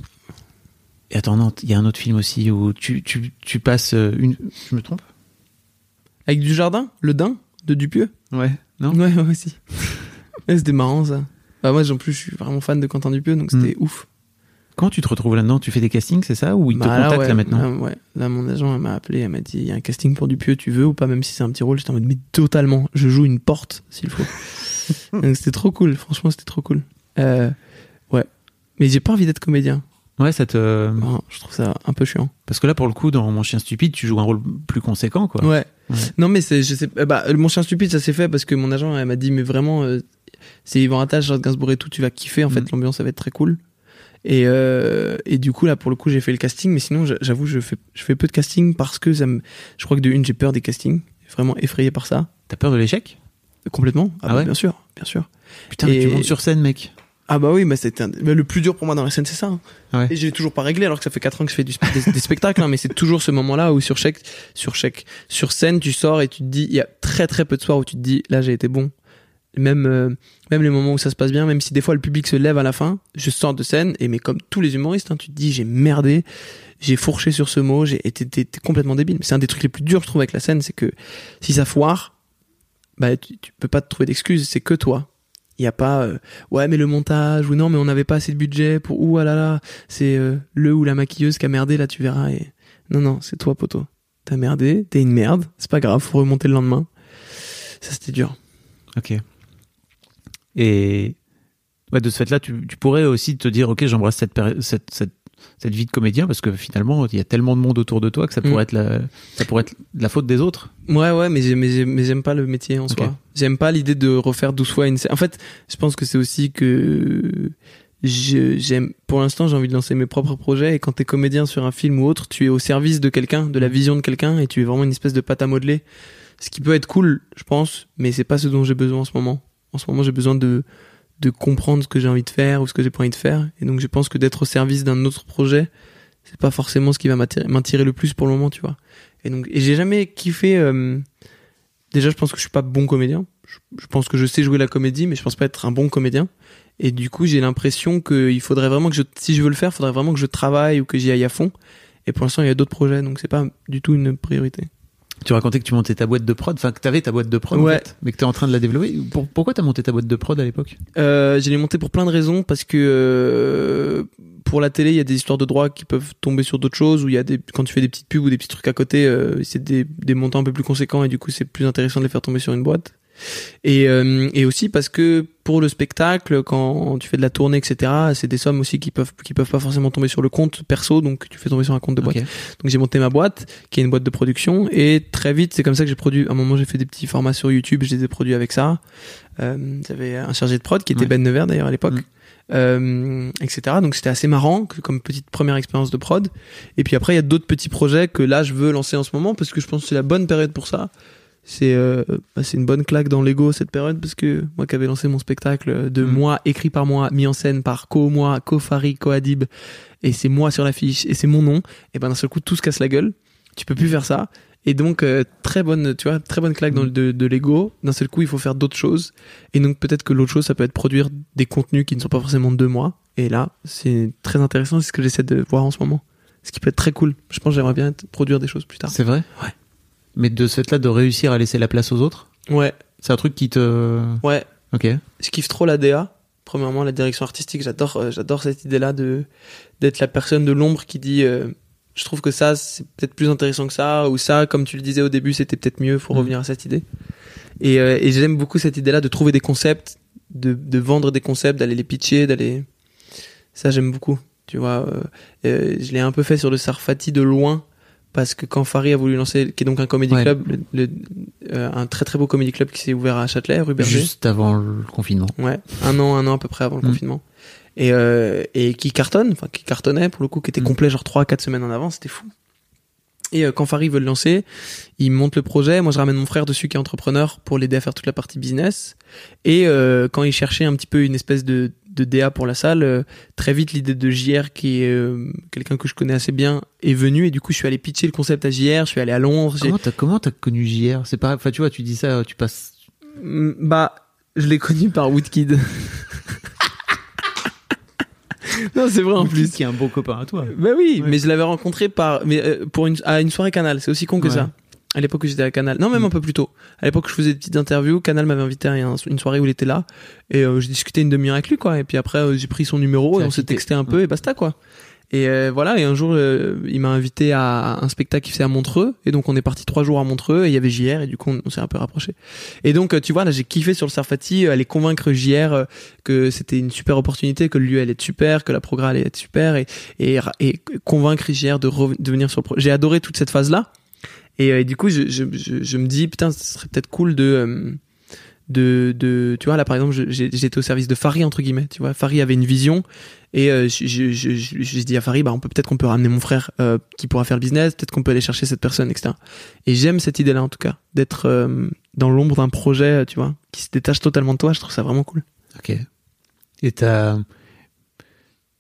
Et attends, non, il y a un autre film aussi où tu, tu, tu passes euh, une. Je me trompe? Avec du jardin, le daim de Dupieux? Ouais. Non? Ouais, ouais, aussi. (laughs) Ouais, c'était marrant ça. Bah moi, en plus, je suis vraiment fan de Quentin Dupieux, donc c'était ouf. Comment tu te retrouves là-dedans Tu fais des castings, c'est ça? Ou ils te Bah, là, contactent ouais, là maintenant? Là, ouais. Là, mon agent m'a appelé, elle m'a dit il y a un casting pour Dupieux, tu veux ou pas, même si c'est un petit rôle. J'étais en mode mais totalement. Je joue une porte s'il faut. (laughs) Donc c'était trop cool. Franchement, c'était trop cool. Euh, ouais. Mais j'ai pas envie d'être comédien. Ouais, ça te. Non, je trouve ça un peu chiant. Parce que là, pour le coup, dans Mon chien stupide, tu joues un rôle plus conséquent, quoi. Ouais. Ouais. Non, mais c'est, je sais, bah, mon chien stupide, ça s'est fait parce que mon agent, elle m'a dit, mais vraiment, euh, c'est Yvan Attal, Charles Gainsbourg et tout, tu vas kiffer. En fait, Mhm. l'ambiance, ça va être très cool. Et, euh, et du coup, là, pour le coup, j'ai fait le casting, mais sinon, j'a- j'avoue, je fais, je fais peu de casting parce que ça me, je crois que de une, j'ai peur des castings. Vraiment effrayé par ça. T'as peur de l'échec? Complètement. Ah, Ah bah, ouais? bien sûr, bien sûr. Putain, mais tu montes sur scène, mec. Ah bah oui, bah c'était un- bah, le plus dur pour moi dans la scène, c'est ça. hein. Ouais. Et je l'ai toujours pas réglé alors que ça fait 4 ans que je fais du, des, des spectacles, hein, mais c'est toujours ce moment-là où sur chaque, sur chaque, sur scène, tu sors et tu te dis, il y a très très peu de soirs où tu te dis, là j'ai été bon. Même, euh, même les moments où ça se passe bien, même si des fois le public se lève à la fin, je sors de scène et mais comme tous les humoristes, hein, tu te dis, j'ai merdé, j'ai fourché sur ce mot, j'ai été complètement débile. C'est un des trucs les plus durs, je trouve, avec la scène, c'est que si ça foire, bah tu, tu peux pas te trouver d'excuses, c'est que toi. Il y a pas euh, ouais mais le montage ou non mais on n'avait pas assez de budget pour ou ah là là c'est euh, le ou la maquilleuse qui a merdé là tu verras et non non c'est toi poteau t'as merdé t'es une merde c'est pas grave faut remonter le lendemain ça c'était dur Ok. Et ouais, de ce fait-là, tu, tu pourrais aussi te dire, ok, j'embrasse cette, cette, cette, cette vie de comédien parce que finalement, il y a tellement de monde autour de toi que ça pourrait Mm. être la, ça pourrait être la faute des autres. ouais ouais mais j'aime mais j'aime- mais j'aime pas le métier en soi. J'aime pas l'idée de refaire 12 fois une scène en fait je pense que c'est aussi que je- j'aime pour l'instant j'ai envie de lancer mes propres projets et quand t'es comédien sur un film ou autre tu es au service de quelqu'un de la vision de quelqu'un et tu es vraiment une espèce de pâte à modeler. Ce qui peut être cool je pense mais c'est pas ce dont j'ai besoin en ce moment en ce moment j'ai besoin de de comprendre ce que j'ai envie de faire ou ce que j'ai pas envie de faire. Et donc je pense que d'être au service d'un autre projet c'est pas forcément ce qui va m'attirer le plus pour le moment tu vois. Et donc et j'ai jamais kiffé euh, déjà je pense que je suis pas bon comédien. Je, pense que je sais jouer la comédie mais je pense pas être un bon comédien. Et du coup j'ai l'impression qu'il faudrait vraiment que je si je veux le faire faudrait vraiment que je travaille ou que j'y aille à fond. Et pour l'instant il y a d'autres projets donc c'est pas du tout une priorité Tu racontais que tu montais ta boîte de prod, enfin que t'avais ta boîte de prod, en Ouais. fait, mais que t'es en train de la développer. Pour- pourquoi t'as monté ta boîte de prod à l'époque? Euh, je l'ai monté pour plein de raisons parce que euh, pour la télé, il y a des histoires de droits qui peuvent tomber sur d'autres choses où il y a des quand tu fais des petites pubs ou des petits trucs à côté, euh, c'est des, des montants un peu plus conséquents et du coup c'est plus intéressant de les faire tomber sur une boîte. Et, euh, et aussi parce que pour le spectacle, quand tu fais de la tournée, etc., c'est des sommes aussi qui peuvent qui peuvent pas forcément tomber sur le compte perso, donc tu fais tomber sur un compte de boîte. Donc j'ai monté ma boîte, qui est une boîte de production, et très vite, c'est comme ça que j'ai produit. À un moment, j'ai fait des petits formats sur YouTube, je les ai produits avec ça. Euh, J'avais un chargé de prod qui était Ouais. Ben Nevers d'ailleurs à l'époque, Mm. euh, etc. Donc c'était assez marrant comme petite première expérience de prod. Et puis après, il y a d'autres petits projets que là, je veux lancer en ce moment parce que je pense que c'est la bonne période pour ça. C'est euh, bah, c'est une bonne claque dans l'ego cette période parce que moi qui avais lancé mon spectacle de Mm. moi écrit par moi mis en scène par co moi co Fari co Adib et c'est moi sur l'affiche et c'est mon nom et ben d'un seul coup tout se casse la gueule. Tu peux plus faire ça. Et donc euh, très bonne tu vois très bonne claque dans le de, de l'ego. D'un seul coup il faut faire d'autres choses. Et donc peut-être que l'autre chose ça peut être produire des contenus qui ne sont pas forcément de moi. Et là c'est très intéressant. C'est ce que j'essaie de voir en ce moment. Ce qui peut être très cool. Je pense j'aimerais bien produire des choses plus tard. C'est vrai? Ouais. Mais de ce fait-là, de réussir à laisser la place aux autres, ouais c'est un truc qui te. ouais Ok. je kiffe trop la DA. Premièrement, la direction artistique, j'adore, euh, j'adore cette idée-là de d'être la personne de l'ombre qui dit, euh, je trouve que ça c'est peut-être plus intéressant que ça, ou ça, comme tu le disais au début, c'était peut-être mieux. Faut Mm. revenir à cette idée. Et, euh, et j'aime beaucoup cette idée-là de trouver des concepts, de, de vendre des concepts, d'aller les pitcher, d'aller. Ça, j'aime beaucoup. Tu vois, euh, je l'ai un peu fait sur le Sarfati de loin. Parce que quand Farid a voulu lancer, qui est donc un comédie Ouais. club, le- le- euh, un très très beau comédie club qui s'est ouvert à Châtelet, rue Berger. Juste avant le confinement. Ouais, un an, un an à peu près avant le Mm. confinement. et, euh, et qui cartonne, enfin qui cartonnait pour le coup, qui était Mm. complet genre 3 4 semaines en avance, c'était fou. Et euh, quand Farid veut le lancer, il monte le projet, moi je ramène mon frère dessus qui est entrepreneur pour l'aider à faire toute la partie business. Et euh, quand il cherchait un petit peu une espèce de, de DA pour la salle, euh, très vite l'idée de JR, qui est euh, quelqu'un que je connais assez bien, est venue. Et du coup je suis allé pitcher le concept à JR, je suis allé à Londres. Comment t'as comment t'as connu JR C'est pas, enfin tu vois, tu dis ça, tu passes. Mm, Bah, je l'ai connu par Woodkid. (laughs) non, c'est vrai en plus. qui est un bon copain à toi. Bah oui, Ouais. mais je l'avais rencontré par, mais euh, pour une à une soirée Canal. C'est aussi con que Ouais. ça. À l'époque où j'étais à Canal, non même un peu plus tôt. À l'époque, je faisais des petites interviews. Canal m'avait invité à un- une soirée où il était là, et euh, j'ai discuté une demi-heure avec lui, quoi. Et puis après, euh, j'ai pris son numéro et on s'est texté un peu et basta, quoi. Et euh, voilà. Et un jour, euh, il m'a invité à un spectacle qui faisait à Montreux, et donc on est parti trois jours à Montreux, et il y avait JR, et du coup on, on s'est un peu rapproché. Et donc, euh, tu vois, là, j'ai kiffé sur le Sarfati, euh, aller convaincre JR que c'était une super opportunité, que le lieu allait être super, que la programme allait être super, et, et, et convaincre JR de, de venir sur le projet. J'ai adoré toute cette phase-là. Et, euh, et du coup, je, je, je, me dis, putain, ce serait peut-être cool de, euh, de, de, tu vois, là, par exemple, j'étais au service de Farid, entre guillemets, tu vois. Farid avait une vision, et euh, je- je- je- je- dit à Farid, bah, peut peut-être qu'on peut ramener mon frère qui pourra faire le business, peut-être qu'on peut aller chercher cette personne, etc. Et j'aime cette idée-là, en tout cas, d'être dans l'ombre d'un projet, tu vois, qui se détache totalement de toi. Je trouve ça vraiment cool. Ok. Et t'as.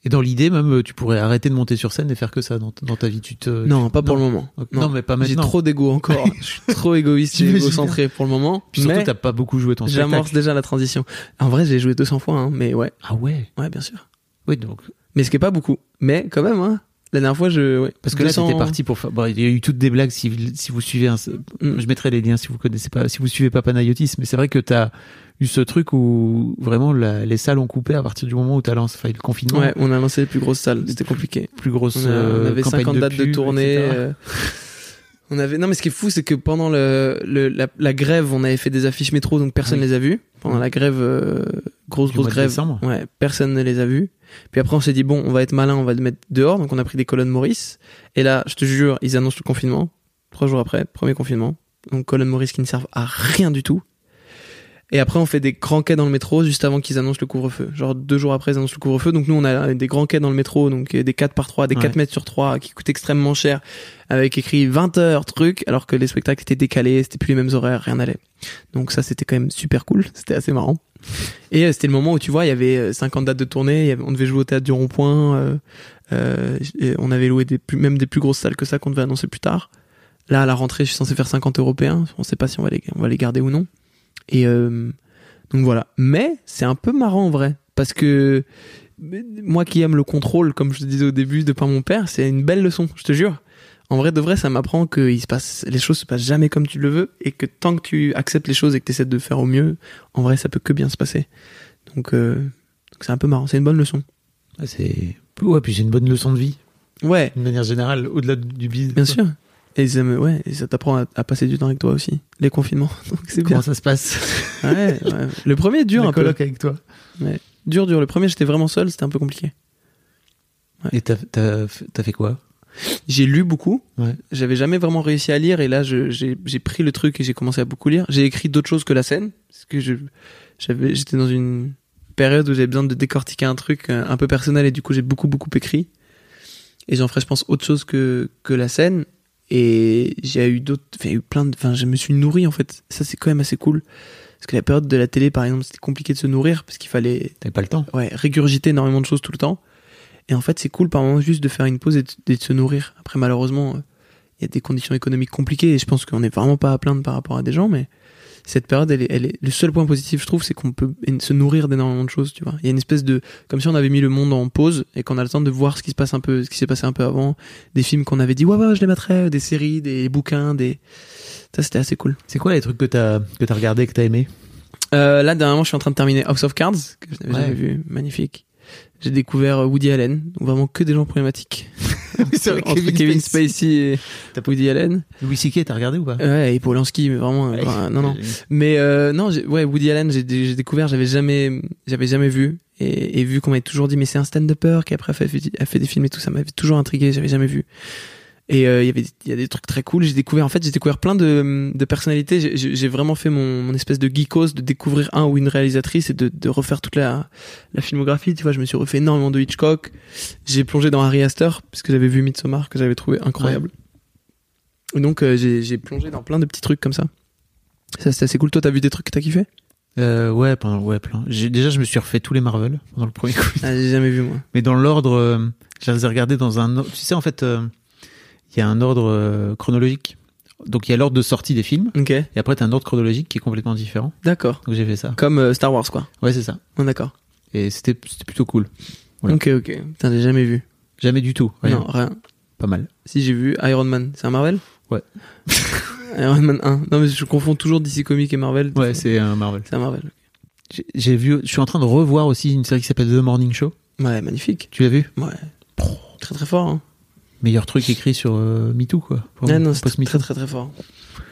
Et dans l'idée même, tu pourrais arrêter de monter sur scène et faire que ça dans, dans ta vie. Tu te. non, pas pour le moment. Non, mais pas J'ai maintenant. trop d'ego encore. (laughs) je suis trop égoïste et égocentré pour le moment. Puis surtout, t'as pas beaucoup joué ton j'amorce spectacle. déjà la transition. En vrai, j'ai joué 200 fois, hein, mais ouais, Ah ouais. ouais, bien sûr. Oui, donc. Mais ce qui est pas beaucoup. Mais quand même, hein. La dernière fois, je. Ouais. Parce que là, 200 c'était parti pour. Bon, il y a eu toutes des blagues si, si vous suivez un. Mm. Je mettrai les liens si vous connaissez pas, si vous suivez pas Panayotis, mais c'est vrai que t'as eu ce truc où vraiment la- les salles ont coupé à partir du moment où t'as lancé, enfin, le confinement. Ouais, on a lancé les plus grosses salles. C'était compliqué. Plus grosse. On, a- on euh, avait campagne 50 dates de pub, tournée. (laughs) on avait. Non, mais ce qui est fou, c'est que pendant le, le- la, la grève, on avait fait des affiches métro, donc personne Oui. les a vues. Pendant la grève, euh, grosse grosse grève. décembre. Ouais, personne ne les a vues. Puis après, on s'est dit bon, on va être malin, on va le mettre dehors. Donc on a pris des colonnes Maurice. Et là, je te jure, ils annoncent le confinement. Trois jours après, premier confinement. Donc colonnes Maurice qui ne servent à rien du tout. Et après, on fait des grands quais dans le métro juste avant qu'ils annoncent le couvre-feu. Genre deux jours après, ils annoncent le couvre-feu. Donc nous, on a des grands quais dans le métro, donc euh, des 4 par 3, des Ouais. 4 mètres sur 3, qui coûtent extrêmement cher, avec écrit 20 heures, truc, alors que les spectacles étaient décalés, c'était plus les mêmes horaires, rien n'allait. Donc ça, c'était quand même super cool. (laughs) C'était assez marrant. Et euh, c'était le moment où tu vois, il y avait euh, 50 dates de tournée, il y avait- on devait jouer au théâtre du Rond-Point, euh, euh, on avait loué des plus, même des plus grosses salles que ça qu'on devait annoncer plus tard. Là, à la rentrée, je suis censé faire 50 européens. On sait pas si on va les, on va les garder ou non. Et euh, donc voilà. Mais c'est un peu marrant en vrai, parce que moi qui aime le contrôle, comme je te disais au début, de par mon père, c'est une belle leçon. Je te jure. En vrai, de vrai, ça m'apprend que il se passe, les choses se passent jamais comme tu le veux, et que tant que tu acceptes les choses et que tu essaies de faire au mieux, en vrai, ça peut que bien se passer. Donc, euh, c'est un peu marrant. C'est une bonne leçon. Ouais, c'est. Ouais, puis c'est une bonne leçon de vie, Ouais, d'une manière générale, au-delà du business. bien sûr. Et ça, me- ouais, et ça t'apprend à, à passer du temps avec toi aussi. Les confinements. (laughs) Donc c'est bien. Comment ça se passe (laughs) Ouais, ouais. Le premier dur un peu. colloque avec toi. Dur, dur. Le premier, j'étais vraiment seul, c'était un peu compliqué. Et t'as t'as t'as fait quoi? J'ai lu beaucoup. Ouais. J'avais jamais vraiment réussi à lire et là, je- j'ai j'ai pris le truc et j'ai commencé à beaucoup lire. J'ai écrit d'autres choses que la scène parce que je j'avais j'étais dans une période où j'avais besoin de décortiquer un truc euh, un peu personnel et du coup j'ai beaucoup beaucoup écrit. Et j'en ferai, je pense, autre chose que que la scène. Et j'ai eu d'autres, enfin, eu plein de, enfin, je me suis nourri en fait. Ça c'est quand même assez cool parce que la période de la télé, par exemple, c'était compliqué de se nourrir parce qu'il fallait T'avais pas le temps. ouais, régurgiter énormément de choses tout le temps. Et en fait, c'est cool par moment juste de faire une pause et de, et de se nourrir. Après, malheureusement, euh, il y a des conditions économiques compliquées et je pense qu'on n'est vraiment pas à plaindre par rapport à des gens, mais cette période, elle est, elle est, le seul point positif, je trouve, c'est qu'on peut se nourrir d'énormément de choses, tu vois. Il y a une espèce de, comme si on avait mis le monde en pause et qu'on a le temps de voir ce qui se passe un peu, ce qui s'est passé un peu avant, des films qu'on avait dit, ouais, ouais, je les mettrais, des séries, des bouquins, des, ça, c'était assez cool. C'est quoi les trucs que t'as que t'as regardé, que t'as aimé Euh, là, dernièrement, je suis en train de terminer House of Cards, que je n'avais Ouais. jamais vu. Magnifique. J'ai découvert euh, Woody Allen, donc vraiment que des gens problématiques. (laughs) Vrai, Entre Kevin Kevin, Spacey. Spacey et Woody Allen. Louis C.K. t'as regardé ou pas Ouais, et Polanski, mais vraiment, Ouais. enfin, non, non. (laughs) Mais euh, non, ouais, Woody Allen, j'ai j'ai découvert, j'avais jamais, j'avais jamais vu. Et, et vu qu'on m'avait toujours dit, mais c'est un stand-upper qui après a fait, a fait des films et tout, ça m'avait toujours intrigué, j'avais jamais vu. Et euh, il y avait il y a des trucs très cool. J'ai découvert en fait j'ai découvert plein de, de personnalités. J'ai- vraiment fait mon, mon espèce de geekos de découvrir un ou une réalisatrice et de, de refaire toute la la filmographie. Tu vois, je me suis refait énormément de Hitchcock. J'ai plongé dans Harry Astor parce que j'avais vu Midsommar que j'avais trouvé incroyable. Et donc euh, j'ai j'ai plongé dans plein de petits trucs comme ça. Ça c'est assez cool. Toi t'as vu des trucs que t'as kiffé? Euh, ouais, pendant, ouais, plein. Déjà, je me suis refait tous les Marvel pendant le premier coup. ah, J'ai jamais vu moi. Mais dans l'ordre, euh, je les ai regardés dans un. Tu sais, en fait, euh, il y a un ordre euh, chronologique. Donc, il y a l'ordre de sortie des films. Ok, Et après, t'as un ordre chronologique qui est complètement différent. d'accord. Donc, j'ai fait ça. Comme euh, Star Wars quoi. Ouais, c'est ça. Oh, d'accord. Et c'était c'était plutôt cool. Voilà. Ok ok. Putain j'ai jamais vu. Jamais du tout. Rien. Non rien. Pas mal. Si j'ai vu Iron Man, c'est un Marvel? Ouais. (laughs) Iron Man 1. Non mais je confonds toujours DC Comics et Marvel. Ouais, c'est un Marvel. c'est un Marvel. J'ai- J'ai vu. Je suis en train de revoir aussi une série qui s'appelle The Morning Show. Ouais, magnifique. Tu l'as vu? Ouais. Très très fort. Hein. Meilleur truc écrit sur euh, MeToo, quoi. Vraiment, Ouais, non, c'est très, très très fort.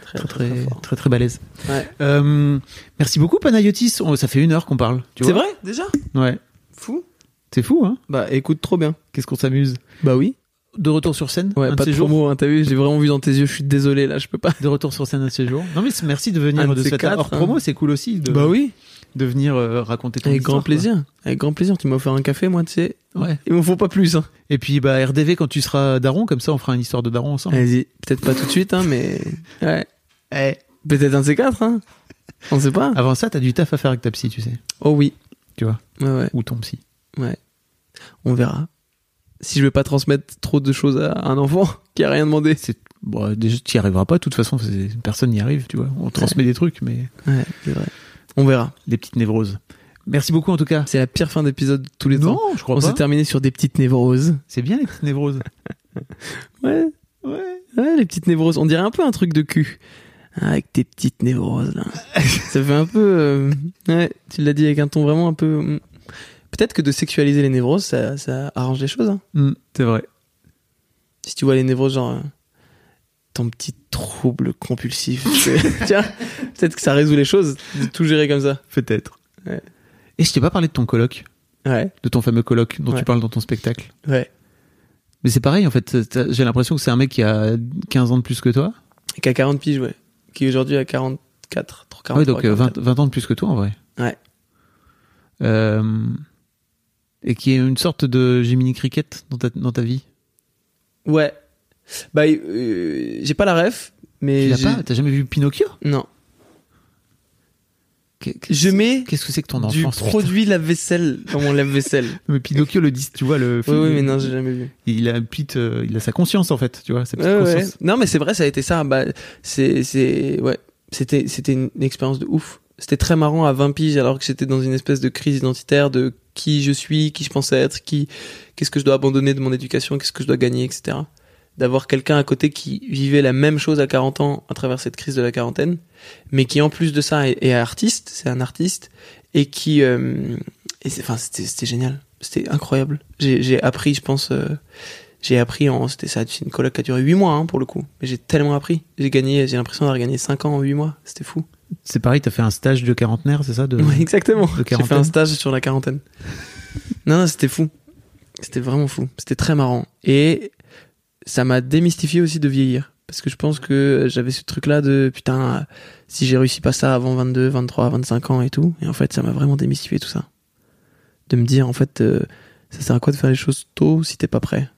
Très très très, très, très fort. très, très balèze. Ouais. Euh, merci beaucoup Panayotis. Ça fait une heure qu'on parle. C'est vrai déjà? Ouais. Fou. C'est fou, hein Bah écoute trop bien. Qu'est-ce qu'on s'amuse? Bah oui. De retour sur scène. Ouais, un pas de ces hein, t'as vu, j'ai vraiment vu dans tes yeux, je suis désolé là, je peux pas. De retour sur scène un de ces jours. Non mais merci de venir Un de cette quatre, hors hein. promo. C'est cool aussi de, Bah oui. De venir euh, raconter ton Avec histoire, grand plaisir. Avec grand plaisir. Tu m'as offert un café, moi, tu sais. Ouais. Il m'en faut pas plus. Hein. Et puis bah RDV quand tu seras daron, comme ça on fera une histoire de daron ensemble. Vas-y. Peut-être pas tout de suite, hein, mais. (laughs) Ouais. Eh. Peut-être un de ces quatre, hein. On sait pas. Avant ça, t'as du taf à faire avec ta psy, tu sais. Oh oui. Tu vois. Ouais, ouais. Ou ton psy. Ouais. On verra. Si je veux pas transmettre trop de choses à un enfant (laughs) qui a rien demandé. C'est bon, déjà tu y arriveras pas. De toute façon, personne n'y arrive, tu vois. On transmet des trucs, mais Ouais, c'est vrai. On verra. des petites névroses. Merci beaucoup en tout cas. C'est la pire fin d'épisode de tous les temps. Non, je crois On s'est terminé sur des petites névroses. C'est bien les petites névroses. (laughs) Ouais. Ouais. Ouais, les petites névroses. On dirait un peu un truc de cul. Avec tes petites névroses, là. (laughs) Ça fait un peu. euh, Ouais, tu l'as dit avec un ton vraiment un peu. hmm. Peut-être que de sexualiser les névroses, ça, ça arrange les choses. Hein. Hmm, c'est vrai. Si tu vois les névroses, genre. Euh, ton petit trouble compulsif. (laughs) Tiens, peut-être que ça résout les choses de tout gérer comme ça. Peut-être. Ouais. Et je t'ai pas parlé de ton colloque, Ouais, de ton fameux colloque dont Ouais. tu parles dans ton spectacle. ouais. Mais c'est pareil en fait. J'ai l'impression que c'est un mec qui a 15 ans de plus que toi. Et qui a 40 piges, ouais. Qui aujourd'hui a 44, 43, Ah ouais, donc euh, 20, 44. 20 ans de plus que toi en vrai. Ouais. Euh, et qui est une sorte de Jiminy Cricket dans ta, dans ta vie. Ouais. Bah, euh, j'ai pas la ref, mais. Tu l'as pas T'as jamais vu Pinocchio? Non. Je mets Qu'est-ce que c'est que ton du enfance putain produit lave-vaisselle dans mon lave-vaisselle. (laughs) Mais Pinocchio le dit, tu vois le oui, film. oui, mais non, j'ai jamais vu. Il a petite, euh, il a sa conscience en fait, tu vois, sa petite Ouais, ouais. conscience. Non, mais c'est vrai, ça a été ça. Bah, c'est, c'est, ouais. C'était, c'était une expérience de ouf. C'était très marrant à 20 piges alors que j'étais dans une espèce de crise identitaire de qui je suis, qui je pensais être, qui, qu'est-ce que je dois abandonner de mon éducation, qu'est-ce que je dois gagner, etc. D'avoir quelqu'un à côté qui vivait la même chose à 40 ans à travers cette crise de la quarantaine, mais qui en plus de ça est, est artiste, c'est un artiste, et qui, euh, et enfin, c'était, c'était génial. C'était incroyable. J'ai, j'ai appris, je pense, euh, j'ai appris en, c'était ça, c'est une coloc qui a duré 8 mois, hein, pour le coup. Mais j'ai tellement appris. J'ai gagné, j'ai l'impression d'avoir gagné 5 ans en 8 mois. C'était fou. C'est pareil, t'as fait un stage de quarantenaire, c'est ça de... Ouais, exactement. J'ai fait un stage sur la quarantaine. non, non, c'était fou. C'était vraiment fou. C'était très marrant. Et ça m'a démystifié aussi de vieillir. Parce que je pense que j'avais ce truc-là de putain, si j'ai réussi pas ça avant 22, 23, 25 ans et tout. Et en fait, ça m'a vraiment démystifié tout ça. De me dire, en fait, euh, ça sert à quoi de faire les choses tôt si t'es pas prêt?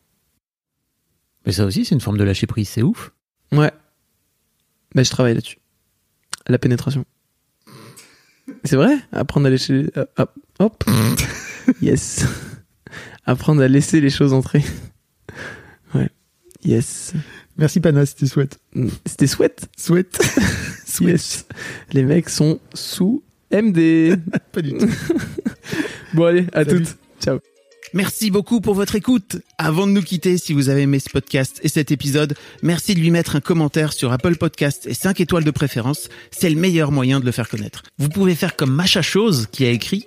Mais ça aussi, c'est une forme de lâcher prise, c'est ouf. Ouais. Mais je travaille là-dessus. La pénétration. C'est vrai? Apprendre à laisser... euh, hop. hop. (laughs) yes. Apprendre à laisser les choses entrer. Yes. Merci Pana, c'était chouette. C'était chouette. Souhaite. Yes. Les mecs sont sous MD. (laughs) Pas du tout. (laughs) bon allez, à Salut. toutes. Ciao. Merci beaucoup pour votre écoute. Avant de nous quitter, si vous avez aimé ce podcast et cet épisode, merci de lui mettre un commentaire sur Apple Podcast et 5 étoiles de préférence. C'est le meilleur moyen de le faire connaître. Vous pouvez faire comme Macha Chose qui a écrit